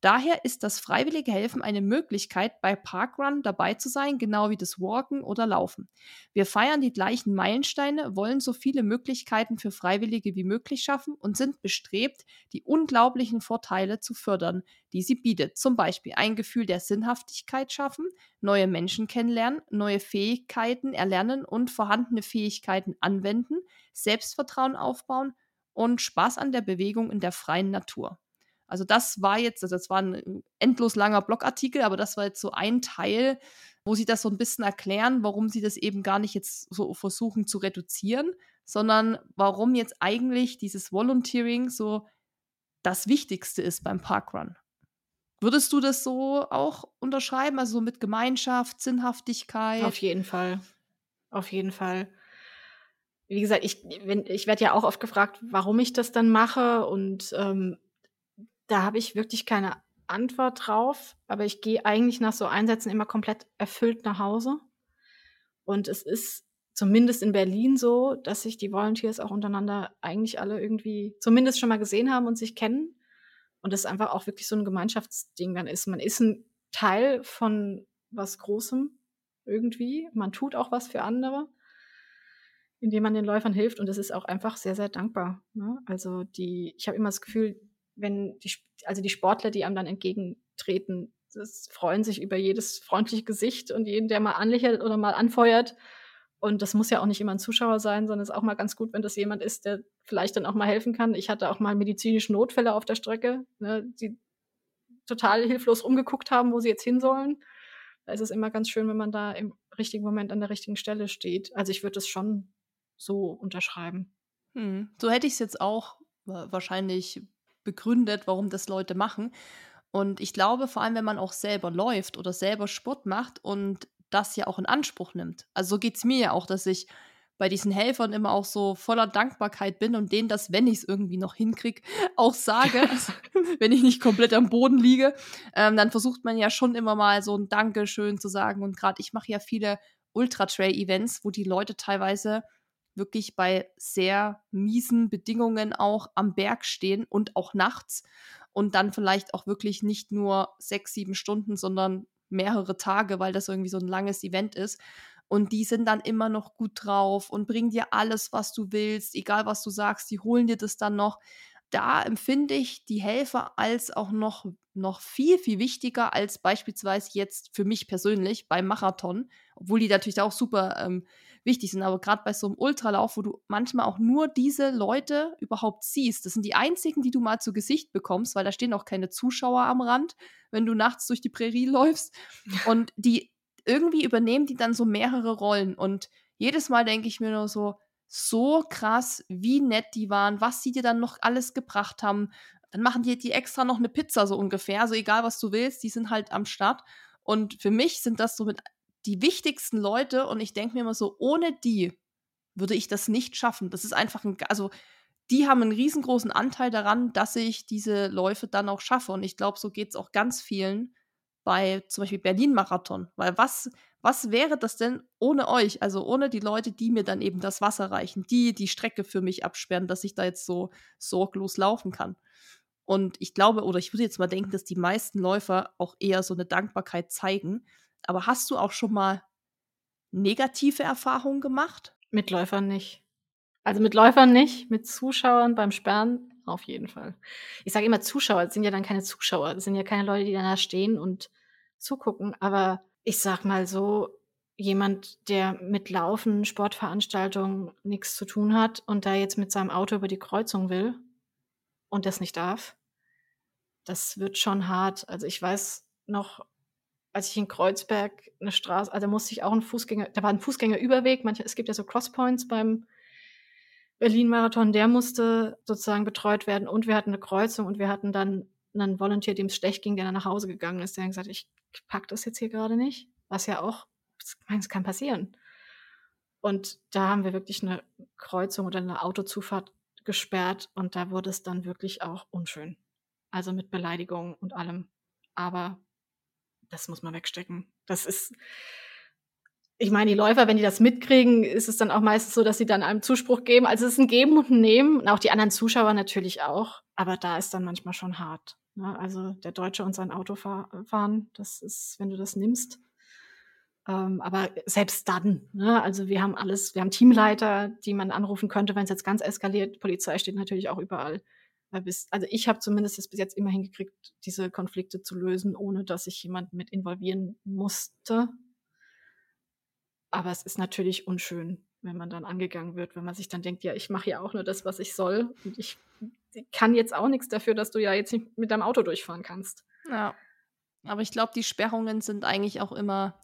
Daher ist das freiwillige Helfen eine Möglichkeit, bei Parkrun dabei zu sein, genau wie das Walken oder Laufen. Wir feiern die gleichen Meilensteine, wollen so viele Möglichkeiten für Freiwillige wie möglich schaffen und sind bestrebt, die unglaublichen Vorteile zu fördern, die sie bietet. Zum Beispiel ein Gefühl der Sinnhaftigkeit schaffen, neue Menschen kennenlernen, neue Fähigkeiten erlernen und vorhandene Fähigkeiten anwenden, Selbstvertrauen aufbauen und Spaß an der Bewegung in der freien Natur. Also das war jetzt, also das war ein endlos langer Blogartikel, aber das war jetzt so ein Teil, wo sie das so ein bisschen erklären, warum sie das eben gar nicht jetzt so versuchen zu reduzieren, sondern warum jetzt eigentlich dieses Volunteering so das Wichtigste ist beim Parkrun. Würdest du das so auch unterschreiben, also so mit Gemeinschaft, Sinnhaftigkeit? Auf jeden Fall. Auf jeden Fall wie gesagt, ich, ich werde ja auch oft gefragt, warum ich das dann mache. Und ähm, da habe ich wirklich keine Antwort drauf. Aber ich gehe eigentlich nach so Einsätzen immer komplett erfüllt nach Hause. Und es ist zumindest in Berlin so, dass sich die Volunteers auch untereinander eigentlich alle irgendwie zumindest schon mal gesehen haben und sich kennen. Und das einfach auch wirklich so ein Gemeinschaftsding dann ist. Man ist ein Teil von was Großem irgendwie. Man tut auch was für andere indem man den Läufern hilft. Und das ist auch einfach sehr, sehr dankbar. Ne? Also die, ich habe immer das Gefühl, wenn die, also die Sportler, die einem dann entgegentreten, das freuen sich über jedes freundliche Gesicht und jeden, der mal anlächelt oder mal anfeuert. Und das muss ja auch nicht immer ein Zuschauer sein, sondern es ist auch mal ganz gut, wenn das jemand ist, der vielleicht dann auch mal helfen kann. Ich hatte auch mal medizinische Notfälle auf der Strecke, ne, die total hilflos umgeguckt haben, wo sie jetzt hin sollen. Da ist es immer ganz schön, wenn man da im richtigen Moment an der richtigen Stelle steht. Also ich würde es schon so unterschreiben. Hm. So hätte ich es jetzt auch wahrscheinlich begründet, warum das Leute machen. Und ich glaube, vor allem, wenn man auch selber läuft oder selber Sport macht und das ja auch in Anspruch nimmt. Also so geht es mir ja auch, dass ich bei diesen Helfern immer auch so voller Dankbarkeit bin und denen das, wenn ich es irgendwie noch hinkriege, auch sage, also, wenn ich nicht komplett am Boden liege, ähm, dann versucht man ja schon immer mal so ein Dankeschön zu sagen. Und gerade ich mache ja viele Ultra-Trail-Events, wo die Leute teilweise wirklich bei sehr miesen Bedingungen auch am Berg stehen und auch nachts und dann vielleicht auch wirklich nicht nur sechs, sieben Stunden, sondern mehrere Tage, weil das irgendwie so ein langes Event ist. Und die sind dann immer noch gut drauf und bringen dir alles, was du willst, egal was du sagst, die holen dir das dann noch. Da empfinde ich die Helfer als auch noch, noch viel, viel wichtiger als beispielsweise jetzt für mich persönlich beim Marathon, obwohl die natürlich auch super ähm, wichtig sind. Aber gerade bei so einem Ultralauf, wo du manchmal auch nur diese Leute überhaupt siehst, das sind die einzigen, die du mal zu Gesicht bekommst, weil da stehen auch keine Zuschauer am Rand, wenn du nachts durch die Prärie läufst. Und die irgendwie übernehmen die dann so mehrere Rollen. Und jedes Mal denke ich mir nur so, so krass, wie nett die waren, was sie dir dann noch alles gebracht haben, dann machen die, die extra noch eine Pizza so ungefähr. Also egal, was du willst, die sind halt am Start. Und für mich sind das so mit die wichtigsten Leute und ich denke mir immer so, ohne die würde ich das nicht schaffen. Das ist einfach ein, also die haben einen riesengroßen Anteil daran, dass ich diese Läufe dann auch schaffe. Und ich glaube, so geht es auch ganz vielen bei zum Beispiel Berlin-Marathon. Weil was, was wäre das denn ohne euch? Also ohne die Leute, die mir dann eben das Wasser reichen, die die Strecke für mich absperren, dass ich da jetzt so sorglos laufen kann. Und ich glaube, oder ich würde jetzt mal denken, dass die meisten Läufer auch eher so eine Dankbarkeit zeigen. Aber hast du auch schon mal negative Erfahrungen gemacht? Mit Läufern nicht. Also mit Läufern nicht, mit Zuschauern beim Sperren auf jeden Fall. Ich sage immer Zuschauer, das sind ja dann keine Zuschauer, das sind ja keine Leute, die da stehen und zugucken, aber ich sag mal so, jemand, der mit Laufen, Sportveranstaltungen nichts zu tun hat und da jetzt mit seinem Auto über die Kreuzung will und das nicht darf, das wird schon hart. Also ich weiß noch, als ich in Kreuzberg eine Straße, also da musste ich auch ein Fußgänger, da war ein Fußgängerüberweg, manche, es gibt ja so Crosspoints beim Berlin-Marathon, der musste sozusagen betreut werden und wir hatten eine Kreuzung und wir hatten dann einen Volunteer, dem es schlecht ging, der dann nach Hause gegangen ist, der hat gesagt, ich pack das jetzt hier gerade nicht, was ja auch, ich meine, es kann passieren. Und da haben wir wirklich eine Kreuzung oder eine Autozufahrt gesperrt und da wurde es dann wirklich auch unschön. Also mit Beleidigungen und allem. Aber das muss man wegstecken. Das ist, ich meine, die Läufer, wenn die das mitkriegen, ist es dann auch meistens so, dass sie dann einem Zuspruch geben. Also es ist ein Geben und ein Nehmen. Und auch die anderen Zuschauer natürlich auch. Aber da ist dann manchmal schon hart. Ne? Also der Deutsche und sein Auto fahren, das ist, wenn du das nimmst. Ähm, aber selbst dann, ne? also wir haben alles, wir haben Teamleiter, die man anrufen könnte, wenn es jetzt ganz eskaliert. Polizei steht natürlich auch überall. Bis, also ich habe zumindest es bis jetzt immer hingekriegt, diese Konflikte zu lösen, ohne dass ich jemanden mit involvieren musste. Aber es ist natürlich unschön, wenn man dann angegangen wird, wenn man sich dann denkt, ja, ich mache ja auch nur das, was ich soll. Und ich kann jetzt auch nichts dafür, dass du ja jetzt nicht mit deinem Auto durchfahren kannst. Ja. Aber ich glaube, die Sperrungen sind eigentlich auch immer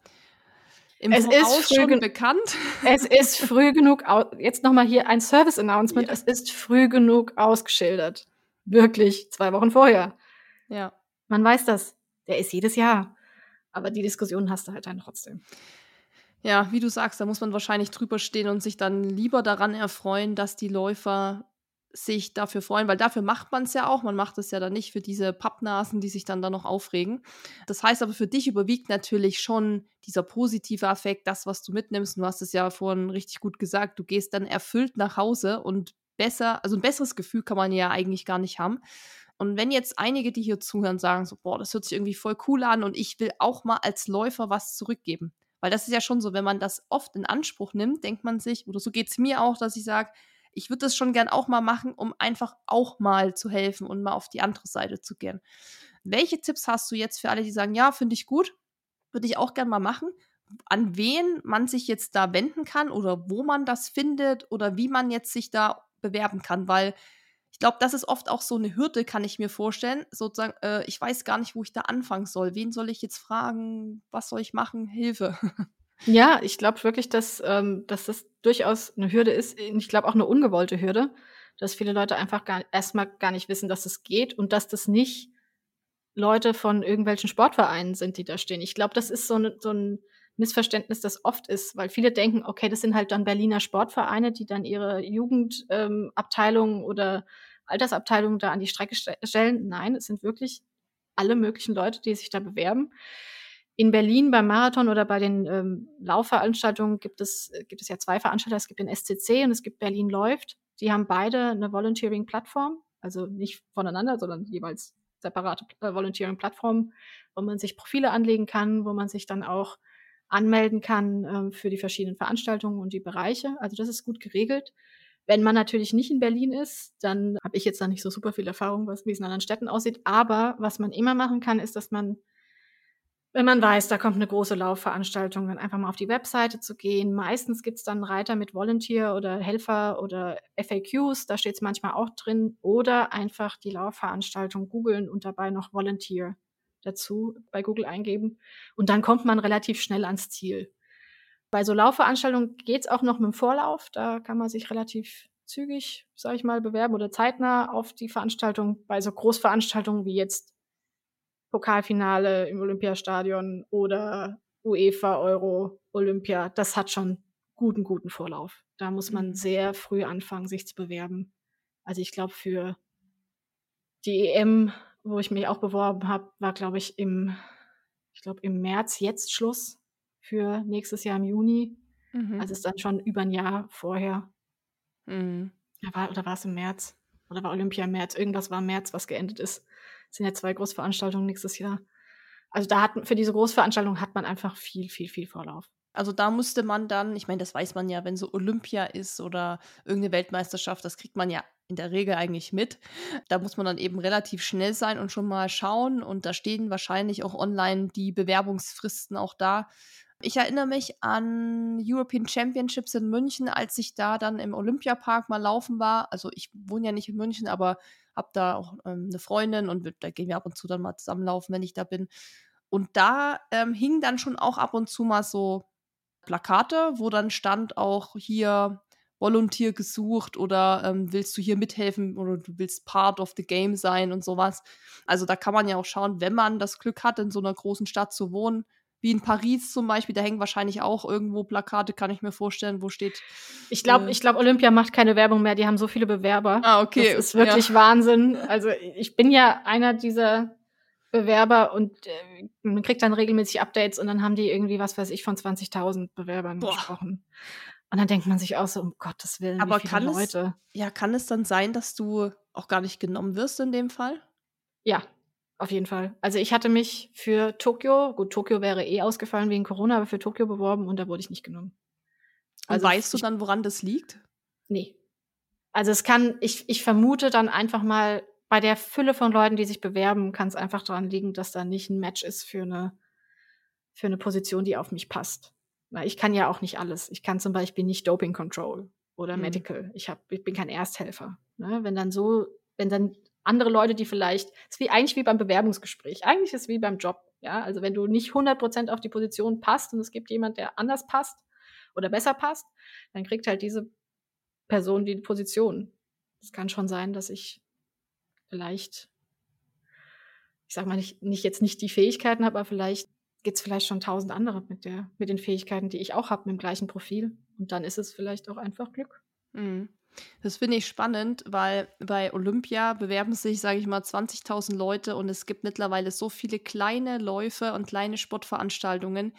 im es Voraus ist schon bekannt. Es ist früh genug, jetzt nochmal hier ein Service-Announcement, ja. es ist früh genug ausgeschildert. Wirklich, zwei Wochen vorher. Ja. Man weiß das. Der ist jedes Jahr. Aber die Diskussion hast du halt dann trotzdem. Ja, wie du sagst, da muss man wahrscheinlich drüber stehen und sich dann lieber daran erfreuen, dass die Läufer sich dafür freuen, weil dafür macht man es ja auch. Man macht es ja dann nicht für diese Pappnasen, die sich dann da noch aufregen. Das heißt aber, für dich überwiegt natürlich schon dieser positive Effekt, das, was du mitnimmst. Du hast es ja vorhin richtig gut gesagt. Du gehst dann erfüllt nach Hause und besser, also ein besseres Gefühl kann man ja eigentlich gar nicht haben. Und wenn jetzt einige, die hier zuhören, sagen so, boah, das hört sich irgendwie voll cool an und ich will auch mal als Läufer was zurückgeben. Weil das ist ja schon so, wenn man das oft in Anspruch nimmt, denkt man sich, oder so geht es mir auch, dass ich sage, ich würde das schon gern auch mal machen, um einfach auch mal zu helfen und mal auf die andere Seite zu gehen. Welche Tipps hast du jetzt für alle, die sagen, ja, finde ich gut, würde ich auch gern mal machen? An wen man sich jetzt da wenden kann oder wo man das findet oder wie man jetzt sich da bewerben kann, weil ich glaube, das ist oft auch so eine Hürde, kann ich mir vorstellen. Sozusagen, äh, ich weiß gar nicht, wo ich da anfangen soll. Wen soll ich jetzt fragen? Was soll ich machen? Hilfe. Ja, ich glaube wirklich, dass, ähm, dass das durchaus eine Hürde ist. Ich glaube auch eine ungewollte Hürde, dass viele Leute einfach erstmal gar nicht wissen, dass es geht und dass das nicht Leute von irgendwelchen Sportvereinen sind, die da stehen. Ich glaube, das ist so, ne, so ein Missverständnis, das oft ist, weil viele denken, okay, das sind halt dann Berliner Sportvereine, die dann ihre Jugendabteilungen ähm, oder Altersabteilungen da an die Strecke stellen. Nein, es sind wirklich alle möglichen Leute, die sich da bewerben. In Berlin beim Marathon oder bei den ähm, Laufveranstaltungen gibt es, gibt es ja zwei Veranstalter. Es gibt den SCC und es gibt Berlin läuft. Die haben beide eine Volunteering-Plattform, also nicht voneinander, sondern jeweils separate äh, Volunteering-Plattformen, wo man sich Profile anlegen kann, wo man sich dann auch anmelden kann ähm, für die verschiedenen Veranstaltungen und die Bereiche. Also das ist gut geregelt. Wenn man natürlich nicht in Berlin ist, dann habe ich jetzt da nicht so super viel Erfahrung, was, wie es in anderen Städten aussieht. Aber was man immer machen kann, ist, dass man, wenn man weiß, da kommt eine große Laufveranstaltung, dann einfach mal auf die Webseite zu gehen. Meistens gibt es dann Reiter mit Volunteer oder Helfer oder FAQs, da steht es manchmal auch drin. Oder einfach die Laufveranstaltung googeln und dabei noch Volunteer dazu bei Google eingeben. Und dann kommt man relativ schnell ans Ziel. Bei so Laufveranstaltungen geht es auch noch mit dem Vorlauf. Da kann man sich relativ zügig, sage ich mal, bewerben oder zeitnah auf die Veranstaltung. Bei so Großveranstaltungen wie jetzt Pokalfinale im Olympiastadion oder UEFA, Euro, Olympia, das hat schon guten, guten Vorlauf. Da muss man mhm. sehr früh anfangen, sich zu bewerben. Also ich glaube, für die EM, wo ich mich auch beworben habe, war, glaube ich, im, ich glaube, im März jetzt Schluss für nächstes Jahr im Juni. Mhm. Also ist dann schon über ein Jahr vorher. Mhm. War, oder war es im März? Oder war Olympia im März? Irgendwas war im März, was geendet ist. Das sind ja zwei Großveranstaltungen nächstes Jahr. Also da hat für diese Großveranstaltung hat man einfach viel, viel, viel Vorlauf. Also da musste man dann, ich meine, das weiß man ja, wenn so Olympia ist oder irgendeine Weltmeisterschaft, das kriegt man ja in der Regel eigentlich mit. Da muss man dann eben relativ schnell sein und schon mal schauen. Und da stehen wahrscheinlich auch online die Bewerbungsfristen auch da. Ich erinnere mich an European Championships in München, als ich da dann im Olympiapark mal laufen war. Also ich wohne ja nicht in München, aber habe da auch ähm, eine Freundin und da gehen wir ab und zu dann mal zusammenlaufen, wenn ich da bin. Und da ähm, hingen dann schon auch ab und zu mal so Plakate, wo dann stand auch hier Volunteer gesucht oder ähm, willst du hier mithelfen oder du willst Part of the Game sein und sowas. Also da kann man ja auch schauen, wenn man das Glück hat, in so einer großen Stadt zu wohnen, wie in Paris zum Beispiel, da hängen wahrscheinlich auch irgendwo Plakate, kann ich mir vorstellen, wo steht. Ich glaube, äh, ich glaube, Olympia macht keine Werbung mehr, die haben so viele Bewerber. Ah, okay. Das ist wirklich ja. Wahnsinn. Also ich bin ja einer dieser Bewerber und äh, man kriegt dann regelmäßig Updates und dann haben die irgendwie, was weiß ich, von 20.000 Bewerbern Boah. gesprochen. Und dann denkt man sich auch so, um Gottes Willen, Aber wie viele kann Leute. Es, ja, kann es dann sein, dass du auch gar nicht genommen wirst in dem Fall? Ja, auf jeden Fall. Also ich hatte mich für Tokio, gut, Tokio wäre eh ausgefallen wegen Corona, aber für Tokio beworben und da wurde ich nicht genommen. Also und weißt du dann, woran das liegt? Nee. Also es kann, ich, ich vermute dann einfach mal, bei der Fülle von Leuten, die sich bewerben, kann es einfach daran liegen, dass da nicht ein Match ist für eine, für eine Position, die auf mich passt. Weil ich kann ja auch nicht alles. Ich kann zum Beispiel nicht Doping Control oder mhm. Medical. Ich, hab, ich bin kein Ersthelfer. Ne? Wenn dann so, wenn dann andere Leute, die vielleicht, ist wie eigentlich wie beim Bewerbungsgespräch. Eigentlich ist es wie beim Job. Ja, also wenn du nicht 100% auf die Position passt und es gibt jemand, der anders passt oder besser passt, dann kriegt halt diese Person die Position. Es kann schon sein, dass ich vielleicht, ich sag mal nicht, nicht jetzt nicht die Fähigkeiten habe, aber vielleicht gibt es vielleicht schon tausend andere mit der, mit den Fähigkeiten, die ich auch habe, mit dem gleichen Profil. Und dann ist es vielleicht auch einfach Glück. Mhm. Das finde ich spannend, weil bei Olympia bewerben sich, sage ich mal, 20.000 Leute und es gibt mittlerweile so viele kleine Läufe und kleine Sportveranstaltungen,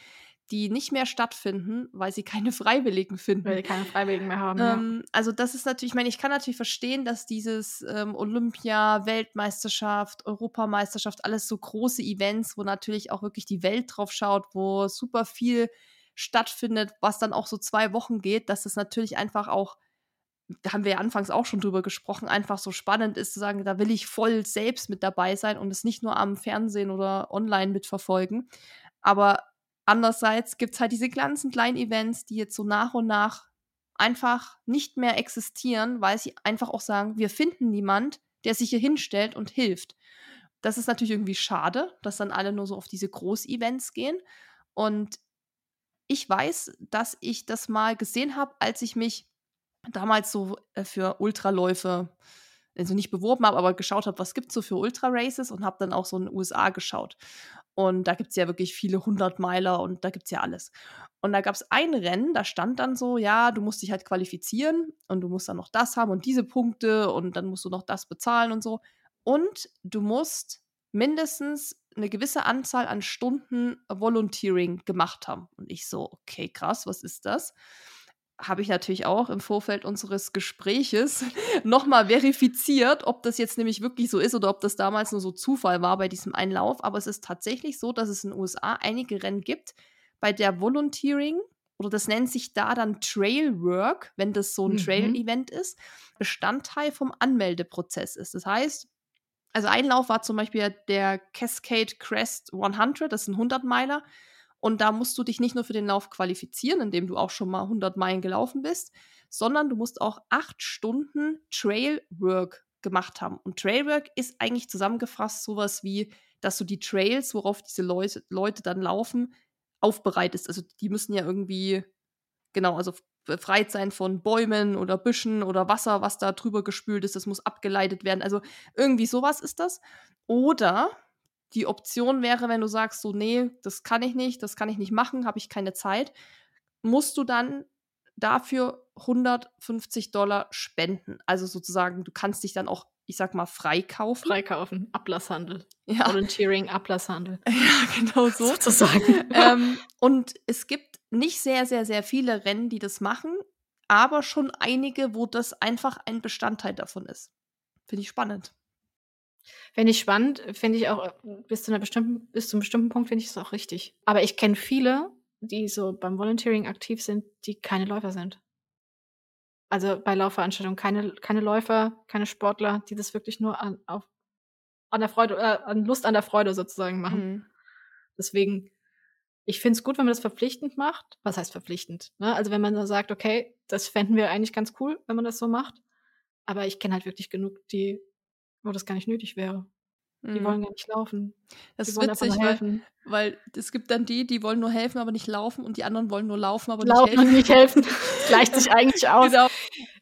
die nicht mehr stattfinden, weil sie keine Freiwilligen finden. Weil sie keine Freiwilligen mehr haben. Ähm, ja. Also das ist natürlich, ich meine, ich kann natürlich verstehen, dass dieses ähm, Olympia, Weltmeisterschaft, Europameisterschaft, alles so große Events, wo natürlich auch wirklich die Welt drauf schaut, wo super viel stattfindet, was dann auch so zwei Wochen geht, dass das natürlich einfach auch da haben wir ja anfangs auch schon drüber gesprochen, einfach so spannend ist zu sagen, da will ich voll selbst mit dabei sein und es nicht nur am Fernsehen oder online mitverfolgen. Aber andererseits gibt es halt diese ganzen kleinen Events, die jetzt so nach und nach einfach nicht mehr existieren, weil sie einfach auch sagen, wir finden niemand, der sich hier hinstellt und hilft. Das ist natürlich irgendwie schade, dass dann alle nur so auf diese Großevents gehen. Und ich weiß, dass ich das mal gesehen habe, als ich mich damals so äh, für Ultraläufe, also nicht beworben habe, aber geschaut habe, was gibt es so für Ultra-Races und habe dann auch so in den USA geschaut. Und da gibt es ja wirklich viele Hundertmeiler und da gibt es ja alles. Und da gab es ein Rennen, da stand dann so, ja, du musst dich halt qualifizieren und du musst dann noch das haben und diese Punkte und dann musst du noch das bezahlen und so. Und du musst mindestens eine gewisse Anzahl an Stunden Volunteering gemacht haben. Und ich so, okay, krass, was ist das? Habe ich natürlich auch im Vorfeld unseres Gespräches nochmal verifiziert, ob das jetzt nämlich wirklich so ist oder ob das damals nur so Zufall war bei diesem Einlauf. Aber es ist tatsächlich so, dass es in den USA einige Rennen gibt, bei der Volunteering oder das nennt sich da dann Trail Work, wenn das so ein mhm. Trail-Event ist, Bestandteil vom Anmeldeprozess ist. Das heißt, also ein Lauf war zum Beispiel der Cascade Crest 100, das ist ein 100-Meiler. Und da musst du dich nicht nur für den Lauf qualifizieren, indem du auch schon mal 100 Meilen gelaufen bist, sondern du musst auch acht Stunden Trailwork gemacht haben. Und Trailwork ist eigentlich zusammengefasst sowas wie, dass du die Trails, worauf diese Leute, Leute dann laufen, aufbereitest. Also die müssen ja irgendwie, genau, also befreit sein von Bäumen oder Büschen oder Wasser, was da drüber gespült ist. Das muss abgeleitet werden. Also irgendwie sowas ist das. Oder die Option wäre, wenn du sagst, so, nee, das kann ich nicht, das kann ich nicht machen, habe ich keine Zeit, musst du dann dafür 150 Dollar spenden. Also sozusagen, du kannst dich dann auch, ich sag mal, freikaufen. Freikaufen, Ablasshandel. Ja. Volunteering, Ablasshandel. Ja, genau so. Sozusagen. ähm, und es gibt nicht sehr, sehr, sehr viele Rennen, die das machen, aber schon einige, wo das einfach ein Bestandteil davon ist. Finde ich spannend. Finde ich spannend, finde ich auch bis zu einer bestimmten, bis zu einem bestimmten Punkt finde ich es auch richtig. Aber ich kenne viele, die so beim Volunteering aktiv sind, die keine Läufer sind. Also bei Laufveranstaltungen keine, keine Läufer, keine Sportler, die das wirklich nur an, auf, an der Freude, äh, an Lust an der Freude sozusagen machen. Mhm. Deswegen, ich finde es gut, wenn man das verpflichtend macht. Was heißt verpflichtend? Ne? Also wenn man so sagt, okay, das fänden wir eigentlich ganz cool, wenn man das so macht. Aber ich kenne halt wirklich genug, die wo das gar nicht nötig wäre. Die mhm. wollen gar nicht laufen. Das die ist witzig, weil, weil es gibt dann die, die wollen nur helfen, aber nicht laufen und die anderen wollen nur laufen, aber laufen nicht helfen. und nicht helfen. gleicht sich eigentlich aus. Genau.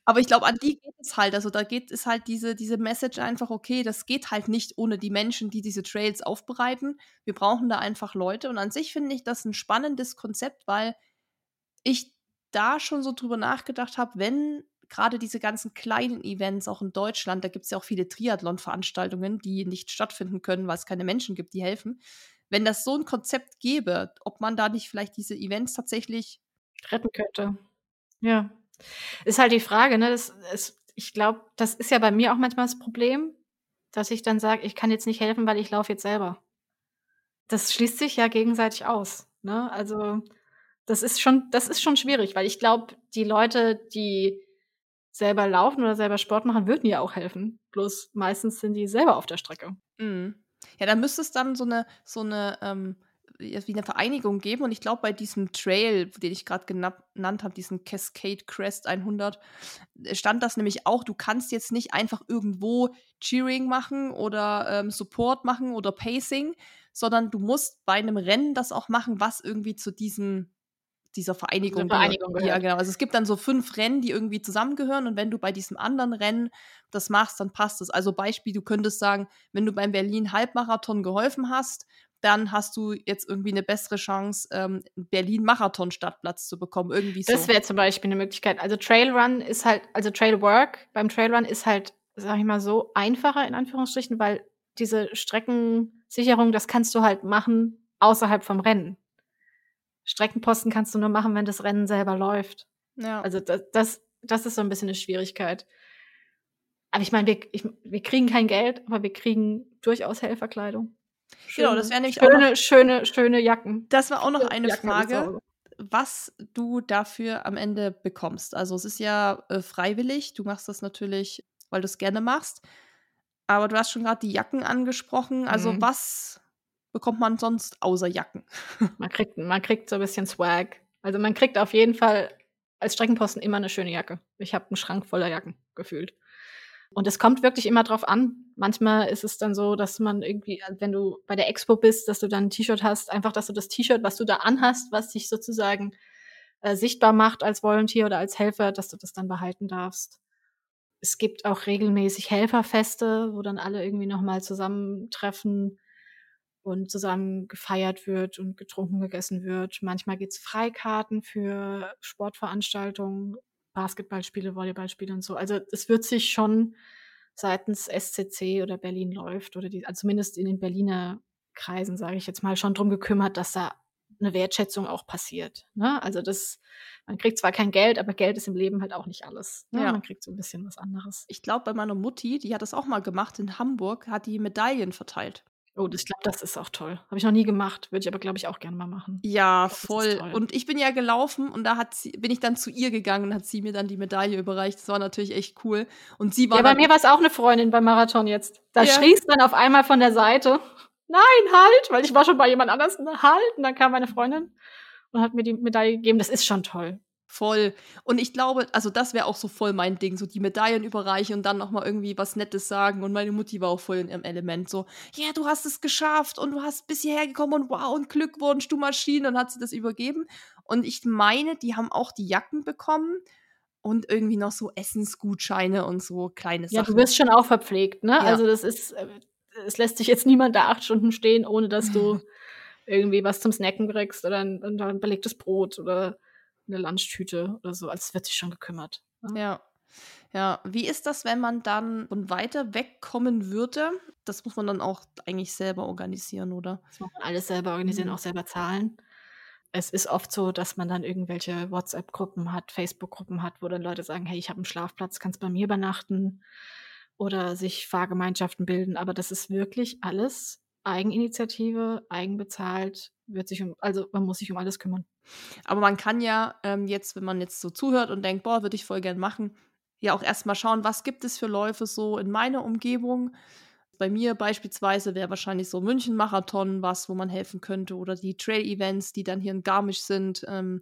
Aber ich glaube, an die geht es halt. Also da geht es halt diese, diese Message einfach, okay, das geht halt nicht ohne die Menschen, die diese Trails aufbereiten. Wir brauchen da einfach Leute. Und an sich finde ich das ein spannendes Konzept, weil ich da schon so drüber nachgedacht habe, wenn gerade diese ganzen kleinen Events, auch in Deutschland, da gibt es ja auch viele Triathlon-Veranstaltungen, die nicht stattfinden können, weil es keine Menschen gibt, die helfen. Wenn das so ein Konzept gäbe, ob man da nicht vielleicht diese Events tatsächlich retten könnte. Ja. Ist halt die Frage, ne? Das ist, ich glaube, das ist ja bei mir auch manchmal das Problem, dass ich dann sage, ich kann jetzt nicht helfen, weil ich laufe jetzt selber. Das schließt sich ja gegenseitig aus. Ne? Also das ist schon, das ist schon schwierig, weil ich glaube, die Leute, die selber laufen oder selber Sport machen, würden ja auch helfen. Bloß meistens sind die selber auf der Strecke. Mhm. Ja, da müsste es dann so eine, so eine, ähm, wie eine Vereinigung geben. Und ich glaube, bei diesem Trail, den ich gerade genannt habe, diesen Cascade Crest 100, äh, stand das nämlich auch, du kannst jetzt nicht einfach irgendwo Cheering machen oder ähm, Support machen oder Pacing, sondern du musst bei einem Rennen das auch machen, was irgendwie zu diesem dieser Vereinigung, Vereinigung gehört. Ja, genau. Also es gibt dann so fünf Rennen, die irgendwie zusammengehören und wenn du bei diesem anderen Rennen das machst, dann passt es. Also Beispiel, du könntest sagen, wenn du beim Berlin Halbmarathon geholfen hast, dann hast du jetzt irgendwie eine bessere Chance, ähm, Berlin Marathon Stadtplatz zu bekommen. Irgendwie so. Das wäre zum Beispiel eine Möglichkeit. Also Trailrun ist halt, also Trailwork beim Trailrun ist halt, sag ich mal so, einfacher in Anführungsstrichen, weil diese Streckensicherung, das kannst du halt machen außerhalb vom Rennen. Streckenposten kannst du nur machen, wenn das Rennen selber läuft. Ja. Also das, das, das ist so ein bisschen eine Schwierigkeit. Aber ich meine, wir, wir kriegen kein Geld, aber wir kriegen durchaus Helferkleidung. Schöne, genau, das wäre nämlich schöne, auch noch, schöne, schöne Jacken. Das war auch noch eine Jacken Frage, was du dafür am Ende bekommst. Also es ist ja äh, freiwillig, du machst das natürlich, weil du es gerne machst. Aber du hast schon gerade die Jacken angesprochen. Also mhm. was bekommt man sonst außer Jacken? man, kriegt, man kriegt so ein bisschen Swag. Also man kriegt auf jeden Fall als Streckenposten immer eine schöne Jacke. Ich habe einen Schrank voller Jacken gefühlt. Und es kommt wirklich immer drauf an. Manchmal ist es dann so, dass man irgendwie, wenn du bei der Expo bist, dass du dann ein T-Shirt hast, einfach, dass du das T-Shirt, was du da anhast, was dich sozusagen äh, sichtbar macht als Volunteer oder als Helfer, dass du das dann behalten darfst. Es gibt auch regelmäßig Helferfeste, wo dann alle irgendwie nochmal zusammentreffen und zusammen gefeiert wird und getrunken gegessen wird. Manchmal gibt's Freikarten für Sportveranstaltungen, Basketballspiele, Volleyballspiele und so. Also es wird sich schon seitens SCC oder Berlin läuft oder die, also zumindest in den Berliner Kreisen, sage ich jetzt mal, schon drum gekümmert, dass da eine Wertschätzung auch passiert. Ne? Also das, man kriegt zwar kein Geld, aber Geld ist im Leben halt auch nicht alles. Ne? Ja. Man kriegt so ein bisschen was anderes. Ich glaube, bei meiner Mutti, die hat das auch mal gemacht in Hamburg, hat die Medaillen verteilt. Oh, ich glaube, das ist auch toll. Habe ich noch nie gemacht, würde ich aber, glaube ich, auch gerne mal machen. Ja, glaub, voll. Und ich bin ja gelaufen und da hat sie, bin ich dann zu ihr gegangen und hat sie mir dann die Medaille überreicht. Das war natürlich echt cool. Und sie war. Ja, bei mir war es auch eine Freundin beim Marathon jetzt. Da ja. schrie es dann auf einmal von der Seite. Nein, halt! Weil ich war schon bei jemand anders. Halt! Und dann kam meine Freundin und hat mir die Medaille gegeben. Das ist schon toll. Voll. Und ich glaube, also das wäre auch so voll mein Ding, so die Medaillen überreichen und dann nochmal irgendwie was Nettes sagen. Und meine Mutti war auch voll in ihrem Element. So, ja, yeah, du hast es geschafft und du hast bis hierher gekommen und wow, und Glückwunsch, du Maschine. Und hat sie das übergeben. Und ich meine, die haben auch die Jacken bekommen und irgendwie noch so Essensgutscheine und so kleine Sachen. Ja, du wirst schon auch verpflegt, ne? Ja. Also das ist, äh, es lässt sich jetzt niemand da acht Stunden stehen, ohne dass du irgendwie was zum Snacken kriegst oder ein, ein belegtes Brot oder eine Lunchtüte oder so. Es wird sich schon gekümmert. Ne? Ja. Ja, wie ist das, wenn man dann von weiter wegkommen würde? Das muss man dann auch eigentlich selber organisieren, oder? Das muss man alles selber organisieren, mhm. auch selber zahlen. Es ist oft so, dass man dann irgendwelche WhatsApp-Gruppen hat, Facebook-Gruppen hat, wo dann Leute sagen, hey, ich habe einen Schlafplatz, kannst bei mir übernachten oder sich Fahrgemeinschaften bilden. Aber das ist wirklich alles Eigeninitiative, eigenbezahlt, wird sich um, also man muss sich um alles kümmern. Aber man kann ja ähm, jetzt, wenn man jetzt so zuhört und denkt, boah, würde ich voll gern machen, ja auch erstmal schauen, was gibt es für Läufe so in meiner Umgebung. Bei mir beispielsweise wäre wahrscheinlich so München-Marathon was, wo man helfen könnte oder die Trail-Events, die dann hier in Garmisch sind. Ähm,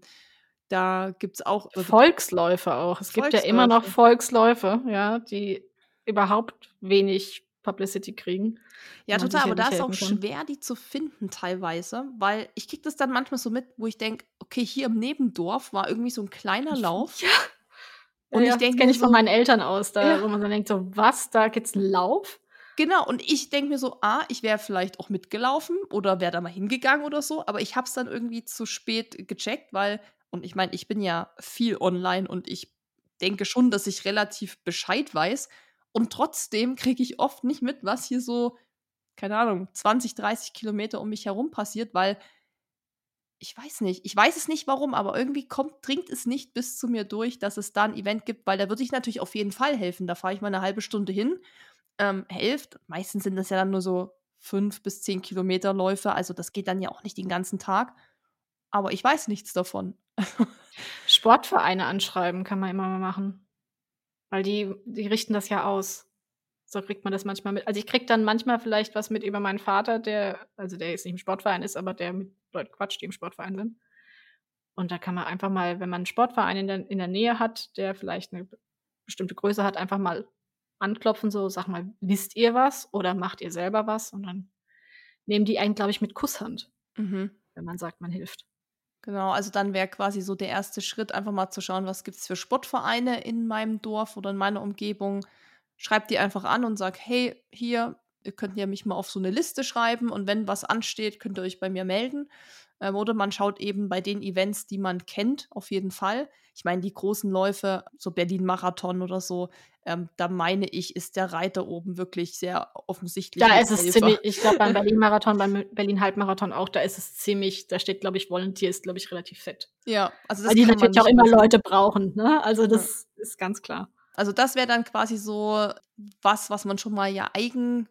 da gibt es auch. Volksläufe auch. Es Volksläufe. gibt ja immer noch Volksläufe, ja, die überhaupt wenig Publicity kriegen. Ja, total, aber da ist auch kann. schwer, die zu finden teilweise, weil ich kriege das dann manchmal so mit, wo ich denke, okay, hier im Nebendorf war irgendwie so ein kleiner Lauf. Ja. Und ja, ich denke, das kenne ich so, von meinen Eltern aus, da, ja. wo man dann denkt, so, was, da gibt's einen Lauf? Genau, und ich denke mir so, ah, ich wäre vielleicht auch mitgelaufen oder wäre da mal hingegangen oder so, aber ich habe es dann irgendwie zu spät gecheckt, weil, und ich meine, ich bin ja viel online und ich denke schon, dass ich relativ Bescheid weiß. Und trotzdem kriege ich oft nicht mit, was hier so, keine Ahnung, 20, 30 Kilometer um mich herum passiert, weil ich weiß nicht, ich weiß es nicht warum, aber irgendwie kommt, dringt es nicht bis zu mir durch, dass es da ein Event gibt, weil da würde ich natürlich auf jeden Fall helfen. Da fahre ich mal eine halbe Stunde hin, ähm, hilft. Meistens sind das ja dann nur so fünf bis zehn Kilometer Läufe, also das geht dann ja auch nicht den ganzen Tag. Aber ich weiß nichts davon. Sportvereine anschreiben kann man immer mal machen. Weil die, die richten das ja aus. So kriegt man das manchmal mit. Also ich krieg dann manchmal vielleicht was mit über meinen Vater, der, also der jetzt nicht im Sportverein ist, aber der mit Leuten quatscht, die im Sportverein sind. Und da kann man einfach mal, wenn man einen Sportverein in der, in der Nähe hat, der vielleicht eine bestimmte Größe hat, einfach mal anklopfen, so, sag mal, wisst ihr was oder macht ihr selber was? Und dann nehmen die einen, glaube ich, mit Kusshand, mhm. wenn man sagt, man hilft. Genau, also dann wäre quasi so der erste Schritt, einfach mal zu schauen, was gibt es für Sportvereine in meinem Dorf oder in meiner Umgebung. Schreibt die einfach an und sagt, hey, hier, ihr könnt ja mich mal auf so eine Liste schreiben und wenn was ansteht, könnt ihr euch bei mir melden. Ähm, oder man schaut eben bei den Events, die man kennt, auf jeden Fall. Ich meine, die großen Läufe, so Berlin-Marathon oder so, ähm, da meine ich, ist der Reiter oben wirklich sehr offensichtlich. Da ist es Helfer. ziemlich, ich glaube beim Berlin-Marathon, beim Berlin-Halbmarathon auch, da ist es ziemlich, da steht, glaube ich, Volunteer ist, glaube ich, relativ fett. Ja, also das Weil die natürlich auch immer Leute brauchen, ne? Also das ja. ist ganz klar. Also das wäre dann quasi so was, was man schon mal ja eigen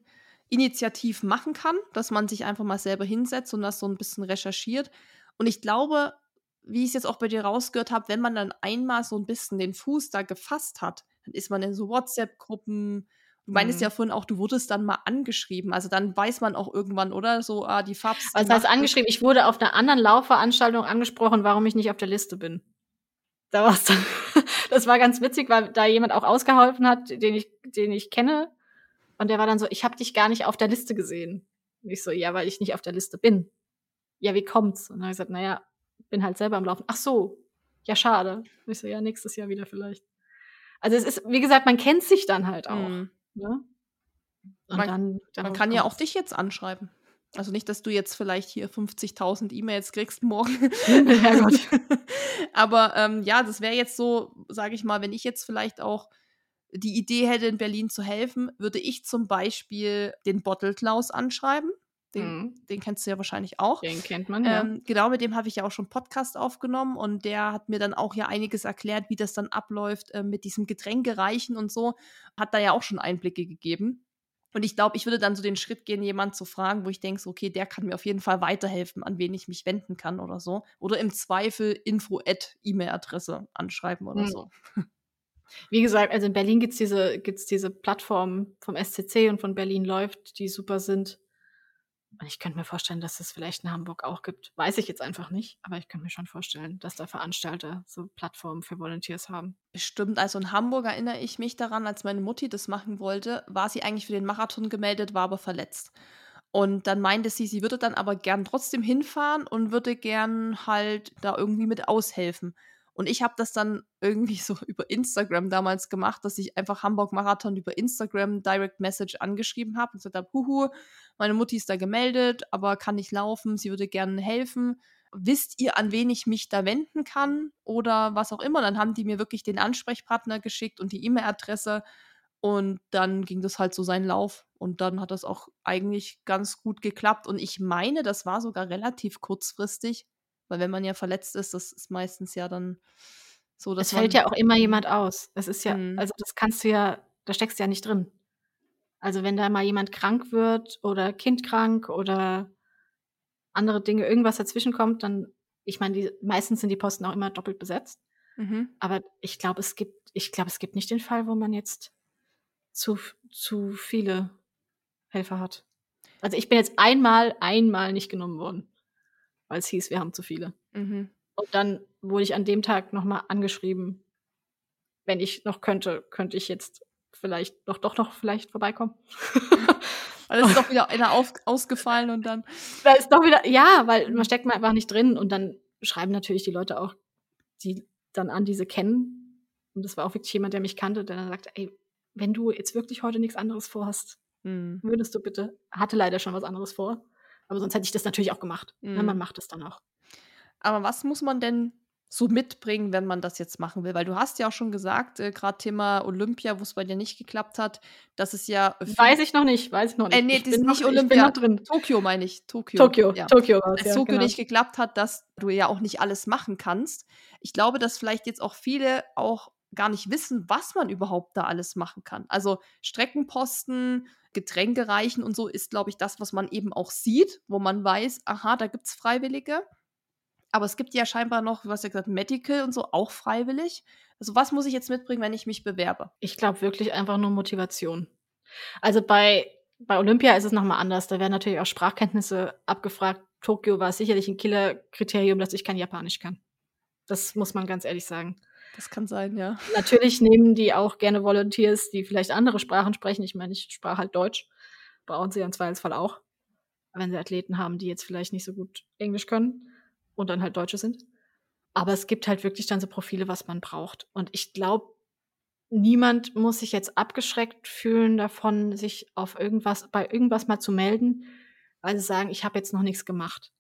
initiativ machen kann, dass man sich einfach mal selber hinsetzt und das so ein bisschen recherchiert. Und ich glaube, wie ich es jetzt auch bei dir rausgehört habe, wenn man dann einmal so ein bisschen den Fuß da gefasst hat, dann ist man in so WhatsApp-Gruppen. Du meinst mhm. ja vorhin auch, du wurdest dann mal angeschrieben. Also dann weiß man auch irgendwann, oder? So, ah, die Farbs. Also das heißt angeschrieben, ich wurde auf einer anderen Laufveranstaltung angesprochen, warum ich nicht auf der Liste bin. Da war's dann. das war ganz witzig, weil da jemand auch ausgeholfen hat, den ich, den ich kenne. Und der war dann so, ich habe dich gar nicht auf der Liste gesehen. Und ich so, ja, weil ich nicht auf der Liste bin. Ja, wie kommt's? Und dann habe ich gesagt, naja, bin halt selber am Laufen. Ach so, ja, schade. Und ich so, ja, nächstes Jahr wieder vielleicht. Also es ist, wie gesagt, man kennt sich dann halt auch. Mhm. Ne? Und man, dann, dann man kann ja auch dich jetzt anschreiben. Also nicht, dass du jetzt vielleicht hier 50.000 E-Mails kriegst morgen. ja. Aber ähm, ja, das wäre jetzt so, sage ich mal, wenn ich jetzt vielleicht auch die Idee hätte, in Berlin zu helfen, würde ich zum Beispiel den Bottle Klaus anschreiben. Den, mhm. den, kennst du ja wahrscheinlich auch. Den kennt man, ja. Ähm, genau, mit dem habe ich ja auch schon Podcast aufgenommen und der hat mir dann auch ja einiges erklärt, wie das dann abläuft äh, mit diesem Getränkereichen und so. Hat da ja auch schon Einblicke gegeben. Und ich glaube, ich würde dann so den Schritt gehen, jemanden zu fragen, wo ich denke, so, okay, der kann mir auf jeden Fall weiterhelfen, an wen ich mich wenden kann oder so. Oder im Zweifel info-E-Mail-Adresse anschreiben oder mhm. so. Wie gesagt, also in Berlin gibt es diese, gibt's diese Plattform vom SCC und von Berlin läuft, die super sind Und ich könnte mir vorstellen, dass es vielleicht in Hamburg auch gibt. Weiß ich jetzt einfach nicht, aber ich könnte mir schon vorstellen, dass da Veranstalter so Plattformen für Volunteers haben. Stimmt, also in Hamburg erinnere ich mich daran, als meine Mutti das machen wollte, war sie eigentlich für den Marathon gemeldet, war aber verletzt. Und dann meinte sie, sie würde dann aber gern trotzdem hinfahren und würde gern halt da irgendwie mit aushelfen. Und ich habe das dann irgendwie so über Instagram damals gemacht, dass ich einfach Hamburg Marathon über Instagram Direct Message angeschrieben habe und gesagt habe, huhu, meine Mutti ist da gemeldet, aber kann nicht laufen, sie würde gerne helfen. Wisst ihr, an wen ich mich da wenden kann oder was auch immer? Dann haben die mir wirklich den Ansprechpartner geschickt und die E-Mail-Adresse und dann ging das halt so seinen Lauf und dann hat das auch eigentlich ganz gut geklappt und ich meine, das war sogar relativ kurzfristig, weil wenn man ja verletzt ist, das ist meistens ja dann so, dass Es fällt ja auch immer jemand aus. Das ist ja, mhm. also das kannst du ja, da steckst du ja nicht drin. Also wenn da mal jemand krank wird oder Kind krank oder andere Dinge, irgendwas dazwischen kommt, dann, ich meine, die, meistens sind die Posten auch immer doppelt besetzt. Mhm. Aber ich glaube, es gibt, ich glaube, es gibt nicht den Fall, wo man jetzt zu, zu viele Helfer hat. Also ich bin jetzt einmal, einmal nicht genommen worden weil es hieß, wir haben zu viele. Mhm. Und dann wurde ich an dem Tag nochmal angeschrieben, wenn ich noch könnte, könnte ich jetzt vielleicht doch doch noch vielleicht vorbeikommen. weil es ist doch wieder einer auf, ausgefallen und dann. Da ist doch wieder, ja, weil man steckt man einfach nicht drin und dann schreiben natürlich die Leute auch, die dann an diese kennen. Und das war auch wirklich jemand, der mich kannte, der dann sagt, ey, wenn du jetzt wirklich heute nichts anderes vorhast, mhm. würdest du bitte, hatte leider schon was anderes vor, aber sonst hätte ich das natürlich auch gemacht. Ne, mhm. man macht es dann auch. Aber was muss man denn so mitbringen, wenn man das jetzt machen will? Weil du hast ja auch schon gesagt, äh, gerade Thema Olympia, wo es bei dir nicht geklappt hat, dass es ja. Weiß ich noch nicht, weiß ich noch nicht. Äh, nee, das ist nicht Olympia. drin. Tokio meine ich. Tokio. Tokio, ja. Tokio es. Ja, Tokio genau. nicht geklappt hat, dass du ja auch nicht alles machen kannst. Ich glaube, dass vielleicht jetzt auch viele auch gar nicht wissen, was man überhaupt da alles machen kann. Also Streckenposten, Getränke reichen und so ist, glaube ich, das, was man eben auch sieht, wo man weiß, aha, da gibt es Freiwillige. Aber es gibt ja scheinbar noch, hast ja gesagt, Medical und so auch freiwillig. Also was muss ich jetzt mitbringen, wenn ich mich bewerbe? Ich glaube wirklich einfach nur Motivation. Also bei, bei Olympia ist es nochmal anders. Da werden natürlich auch Sprachkenntnisse abgefragt. Tokio war sicherlich ein Killerkriterium, dass ich kein Japanisch kann. Das muss man ganz ehrlich sagen. Das kann sein, ja. Natürlich nehmen die auch gerne Volunteers, die vielleicht andere Sprachen sprechen. Ich meine, ich sprach halt Deutsch. Brauchen sie im Zweifelsfall auch. Wenn sie Athleten haben, die jetzt vielleicht nicht so gut Englisch können und dann halt Deutsche sind. Aber es gibt halt wirklich dann so Profile, was man braucht. Und ich glaube, niemand muss sich jetzt abgeschreckt fühlen davon, sich auf irgendwas, bei irgendwas mal zu melden, weil sie sagen, ich habe jetzt noch nichts gemacht.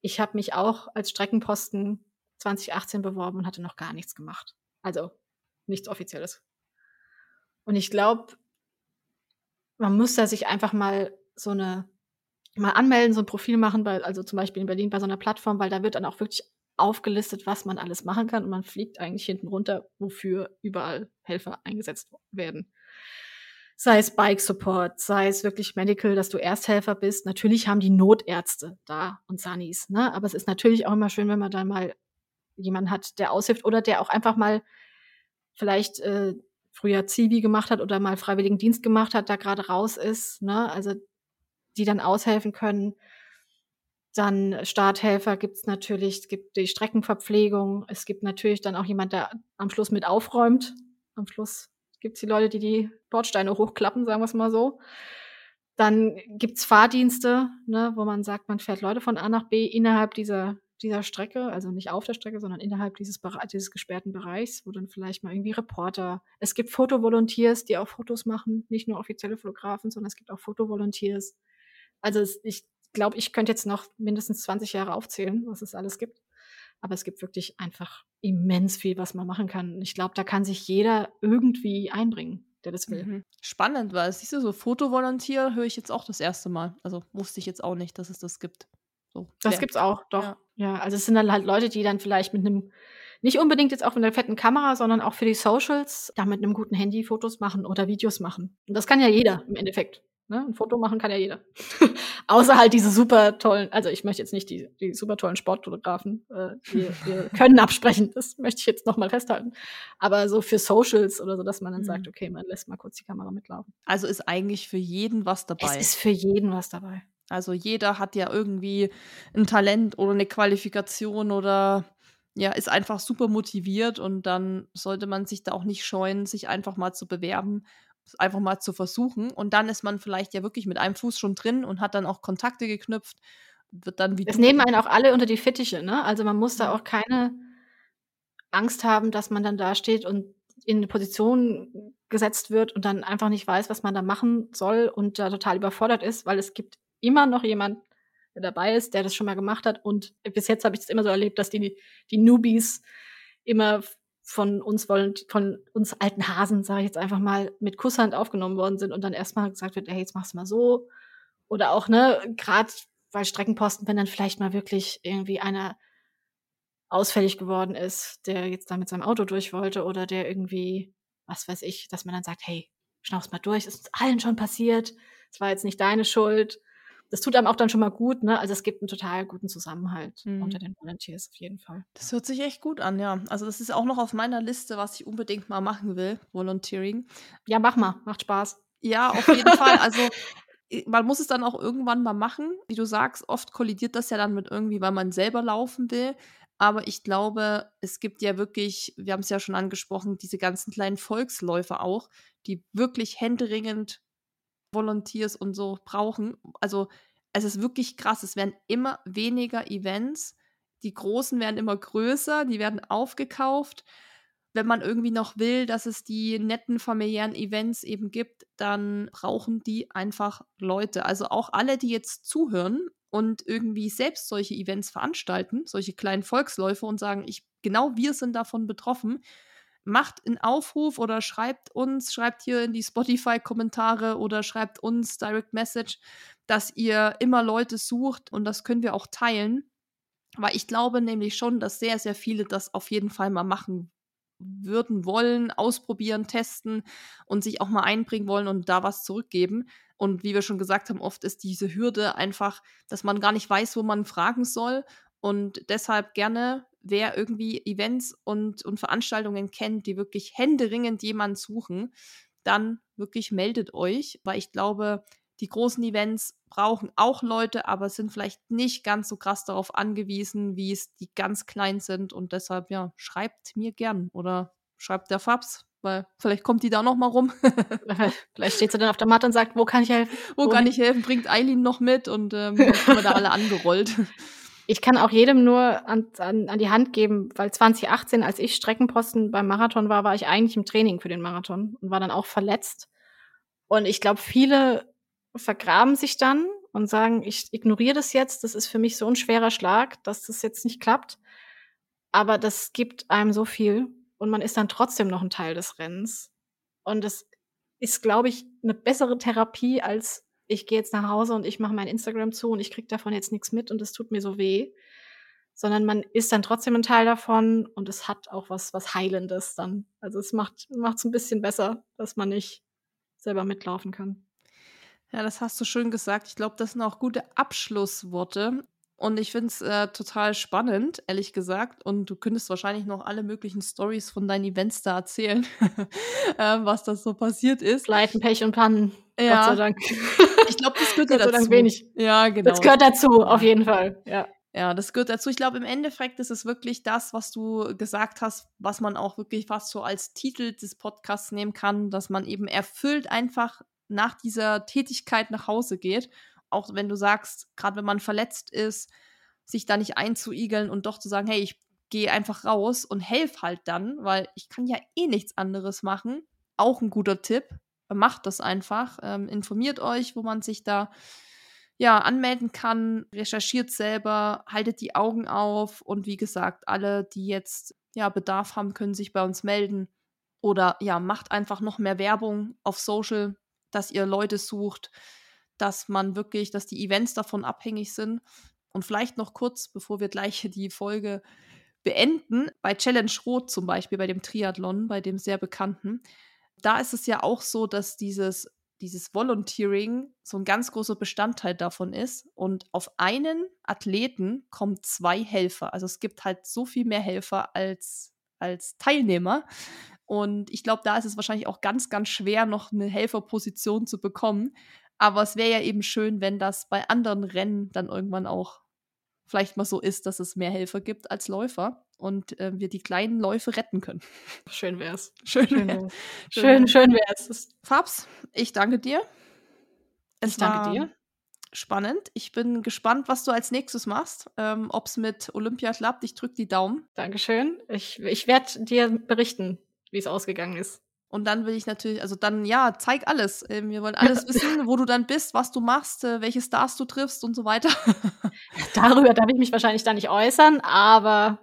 Ich habe mich auch als Streckenposten 2018 beworben und hatte noch gar nichts gemacht. Also nichts Offizielles. Und ich glaube, man muss da sich einfach mal so eine, mal anmelden, so ein Profil machen, bei, also zum Beispiel in Berlin bei so einer Plattform, weil da wird dann auch wirklich aufgelistet, was man alles machen kann und man fliegt eigentlich hinten runter, wofür überall Helfer eingesetzt werden. Sei es Bike Support, sei es wirklich Medical, dass du Ersthelfer bist. Natürlich haben die Notärzte da und Sunnies, ne? Aber es ist natürlich auch immer schön, wenn man da mal jemand hat, der aushilft oder der auch einfach mal vielleicht äh, früher Zivi gemacht hat oder mal freiwilligen Dienst gemacht hat, da gerade raus ist, ne? Also die dann aushelfen können. Dann Starthelfer gibt's natürlich, es gibt die Streckenverpflegung, es gibt natürlich dann auch jemand, der am Schluss mit aufräumt. Am Schluss gibt's die Leute, die die Bordsteine hochklappen, sagen wir es mal so. Dann gibt's Fahrdienste, ne, wo man sagt, man fährt Leute von A nach B innerhalb dieser dieser Strecke, also nicht auf der Strecke, sondern innerhalb dieses, dieses gesperrten Bereichs, wo dann vielleicht mal irgendwie Reporter, es gibt Fotovolunteers, die auch Fotos machen, nicht nur offizielle Fotografen, sondern es gibt auch Fotovolunteers. Also es, ich glaube, ich könnte jetzt noch mindestens 20 Jahre aufzählen, was es alles gibt. Aber es gibt wirklich einfach immens viel, was man machen kann. Ich glaube, da kann sich jeder irgendwie einbringen der das will. Mhm. Spannend, weil siehst du, so Fotovolontier höre ich jetzt auch das erste Mal. Also wusste ich jetzt auch nicht, dass es das gibt. So, das ja. gibt's auch, doch. Ja. ja, also es sind dann halt Leute, die dann vielleicht mit einem, nicht unbedingt jetzt auch mit einer fetten Kamera, sondern auch für die Socials, da mit einem guten Handy Fotos machen oder Videos machen. Und das kann ja jeder im Endeffekt. Ne? Ein Foto machen kann ja jeder. Außer halt diese super tollen, also ich möchte jetzt nicht die, die super tollen Sportfotografen, äh, die, die können absprechen, das möchte ich jetzt nochmal festhalten. Aber so für Socials oder so, dass man dann mhm. sagt, okay, man lässt mal kurz die Kamera mitlaufen. Also ist eigentlich für jeden was dabei. Es ist für jeden was dabei. Also jeder hat ja irgendwie ein Talent oder eine Qualifikation oder ja, ist einfach super motiviert und dann sollte man sich da auch nicht scheuen, sich einfach mal zu bewerben, einfach mal zu versuchen. Und dann ist man vielleicht ja wirklich mit einem Fuß schon drin und hat dann auch Kontakte geknüpft. Wird dann wie es nehmen einen auch alle unter die Fittiche, ne? Also man muss da auch keine Angst haben, dass man dann da steht und in eine Position gesetzt wird und dann einfach nicht weiß, was man da machen soll und da total überfordert ist, weil es gibt immer noch jemand, dabei ist, der das schon mal gemacht hat. Und bis jetzt habe ich es immer so erlebt, dass die, die Newbies immer von uns wollen, von uns alten Hasen, sage ich jetzt einfach mal, mit Kusshand aufgenommen worden sind und dann erstmal gesagt wird, hey, jetzt machst du mal so. Oder auch, ne, gerade bei Streckenposten, wenn dann vielleicht mal wirklich irgendwie einer ausfällig geworden ist, der jetzt da mit seinem Auto durch wollte oder der irgendwie, was weiß ich, dass man dann sagt, hey, schnauf's mal durch, ist uns allen schon passiert, es war jetzt nicht deine Schuld das tut einem auch dann schon mal gut, ne? Also es gibt einen total guten Zusammenhalt mhm. unter den Volunteers auf jeden Fall. Das hört sich echt gut an, ja. Also das ist auch noch auf meiner Liste, was ich unbedingt mal machen will, Volunteering. Ja, mach mal, macht Spaß. Ja, auf jeden Fall. Also man muss es dann auch irgendwann mal machen. Wie du sagst, oft kollidiert das ja dann mit irgendwie, weil man selber laufen will. Aber ich glaube, es gibt ja wirklich, wir haben es ja schon angesprochen, diese ganzen kleinen Volksläufe auch, die wirklich händeringend Volunteers und so brauchen. Also es ist wirklich krass. Es werden immer weniger Events. Die großen werden immer größer, die werden aufgekauft. Wenn man irgendwie noch will, dass es die netten familiären Events eben gibt, dann brauchen die einfach Leute. Also auch alle, die jetzt zuhören und irgendwie selbst solche Events veranstalten, solche kleinen Volksläufe und sagen, ich genau wir sind davon betroffen, macht einen Aufruf oder schreibt uns, schreibt hier in die Spotify-Kommentare oder schreibt uns Direct Message, dass ihr immer Leute sucht und das können wir auch teilen. Weil ich glaube nämlich schon, dass sehr, sehr viele das auf jeden Fall mal machen würden wollen, ausprobieren, testen und sich auch mal einbringen wollen und da was zurückgeben. Und wie wir schon gesagt haben, oft ist diese Hürde einfach, dass man gar nicht weiß, wo man fragen soll. Und deshalb gerne wer irgendwie Events und, und Veranstaltungen kennt, die wirklich händeringend jemanden suchen, dann wirklich meldet euch, weil ich glaube, die großen Events brauchen auch Leute, aber sind vielleicht nicht ganz so krass darauf angewiesen, wie es die ganz klein sind. Und deshalb, ja, schreibt mir gern oder schreibt der Fabs, weil vielleicht kommt die da noch mal rum. vielleicht steht sie dann auf der Matte und sagt, wo kann ich helfen? Wo Wohin? kann ich helfen? Bringt Eileen noch mit und ähm, dann wir da alle angerollt. Ich kann auch jedem nur an, an, an die Hand geben, weil 2018, als ich Streckenposten beim Marathon war, war ich eigentlich im Training für den Marathon und war dann auch verletzt. Und ich glaube, viele vergraben sich dann und sagen, ich ignoriere das jetzt, das ist für mich so ein schwerer Schlag, dass das jetzt nicht klappt. Aber das gibt einem so viel und man ist dann trotzdem noch ein Teil des Rennens. Und das ist, glaube ich, eine bessere Therapie als ich gehe jetzt nach Hause und ich mache mein Instagram zu und ich kriege davon jetzt nichts mit und es tut mir so weh, sondern man ist dann trotzdem ein Teil davon und es hat auch was, was Heilendes dann. Also es macht es ein bisschen besser, dass man nicht selber mitlaufen kann. Ja, das hast du schön gesagt. Ich glaube, das sind auch gute Abschlussworte. Und ich finde es äh, total spannend, ehrlich gesagt. Und du könntest wahrscheinlich noch alle möglichen Stories von deinen Events da erzählen, äh, was das so passiert ist. Leiten, Pech und Pannen. Ja. Gott sei Dank. Ich glaube, das gehört Gott dazu. Sei Dank wenig. Ja, genau. Das gehört dazu, auf jeden Fall. Ja. Ja, das gehört dazu. Ich glaube, im Endeffekt ist es wirklich das, was du gesagt hast, was man auch wirklich fast so als Titel des Podcasts nehmen kann, dass man eben erfüllt einfach nach dieser Tätigkeit nach Hause geht auch wenn du sagst, gerade wenn man verletzt ist, sich da nicht einzuigeln und doch zu sagen, hey, ich gehe einfach raus und helf halt dann, weil ich kann ja eh nichts anderes machen. Auch ein guter Tipp. Macht das einfach. Ähm, informiert euch, wo man sich da ja anmelden kann. Recherchiert selber, haltet die Augen auf und wie gesagt, alle, die jetzt ja Bedarf haben, können sich bei uns melden. Oder ja, macht einfach noch mehr Werbung auf Social, dass ihr Leute sucht, dass man wirklich, dass die Events davon abhängig sind. Und vielleicht noch kurz, bevor wir gleich die Folge beenden, bei Challenge Rot zum Beispiel, bei dem Triathlon, bei dem sehr bekannten, da ist es ja auch so, dass dieses, dieses Volunteering so ein ganz großer Bestandteil davon ist. Und auf einen Athleten kommen zwei Helfer. Also es gibt halt so viel mehr Helfer als, als Teilnehmer. Und ich glaube, da ist es wahrscheinlich auch ganz, ganz schwer, noch eine Helferposition zu bekommen. Aber es wäre ja eben schön, wenn das bei anderen Rennen dann irgendwann auch vielleicht mal so ist, dass es mehr Helfer gibt als Läufer und äh, wir die kleinen Läufe retten können. Schön wär's. Schön, Schön wär's. wär's. Schön, schön wär's. Fabs, ich danke dir. Es Ich danke war dir. Spannend. Ich bin gespannt, was du als nächstes machst. Ähm, Ob es mit Olympia klappt. Ich drücke die Daumen. Dankeschön. Ich, ich werde dir berichten, wie es ausgegangen ist. Und dann will ich natürlich, also dann, ja, zeig alles. Ähm, wir wollen alles wissen, wo du dann bist, was du machst, äh, welche Stars du triffst und so weiter. Darüber darf ich mich wahrscheinlich da nicht äußern, aber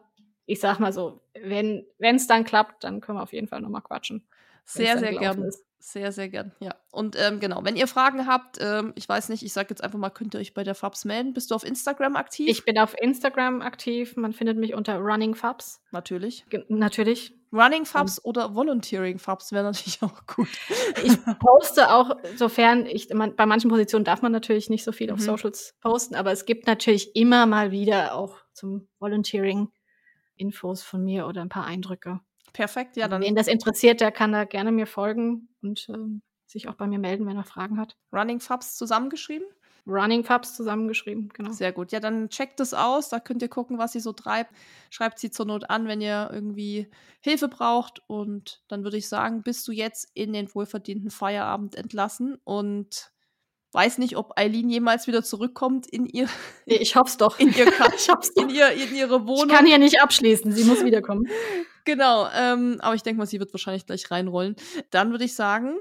ich sag mal so, wenn es dann klappt, dann können wir auf jeden Fall nochmal quatschen. Sehr, sehr gelaufen gern. ist. Sehr, sehr gern, ja. Und ähm, genau, wenn ihr Fragen habt, ähm, ich weiß nicht, ich sag jetzt einfach mal, könnt ihr euch bei der Fabs melden. Bist du auf Instagram aktiv? Ich bin auf Instagram aktiv. Man findet mich unter Running Fabs. natürlich. Ge- Natürlich. Running Fabs oder Volunteering Fabs wäre natürlich auch gut. Ich poste auch, sofern ich, man, bei manchen Positionen darf man natürlich nicht so viel auf Mhm. Socials posten, aber es gibt natürlich immer mal wieder auch zum Volunteering Infos von mir oder ein paar Eindrücke. Perfekt, ja, dann Wen das interessiert, der kann da gerne mir folgen und ähm, sich auch bei mir melden, wenn er Fragen hat. Running Fabs zusammengeschrieben. Running Fabs zusammengeschrieben, genau. Sehr gut. Ja, dann checkt es aus. Da könnt ihr gucken, was sie so treibt. Schreibt sie zur Not an, wenn ihr irgendwie Hilfe braucht. Und dann würde ich sagen, bist du jetzt in den wohlverdienten Feierabend entlassen und weiß nicht, ob Eileen jemals wieder zurückkommt in ihr, Nee, Ich hoffe doch. in ihr, ich hoff's doch. in ihr, in ihre Ich Wohnung. kann hier nicht abschließen, sie muss wiederkommen. Genau. Ähm, aber ich denke mal, sie wird wahrscheinlich gleich reinrollen. Dann würde ich sagen,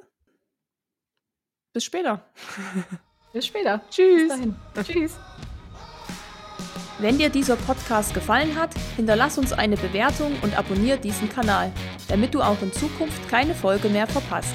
bis später. Bis später. Tschüss. Bis. Tschüss. Wenn dir dieser Podcast gefallen hat, hinterlass uns eine Bewertung und abonniere diesen Kanal, damit du auch in Zukunft keine Folge mehr verpasst.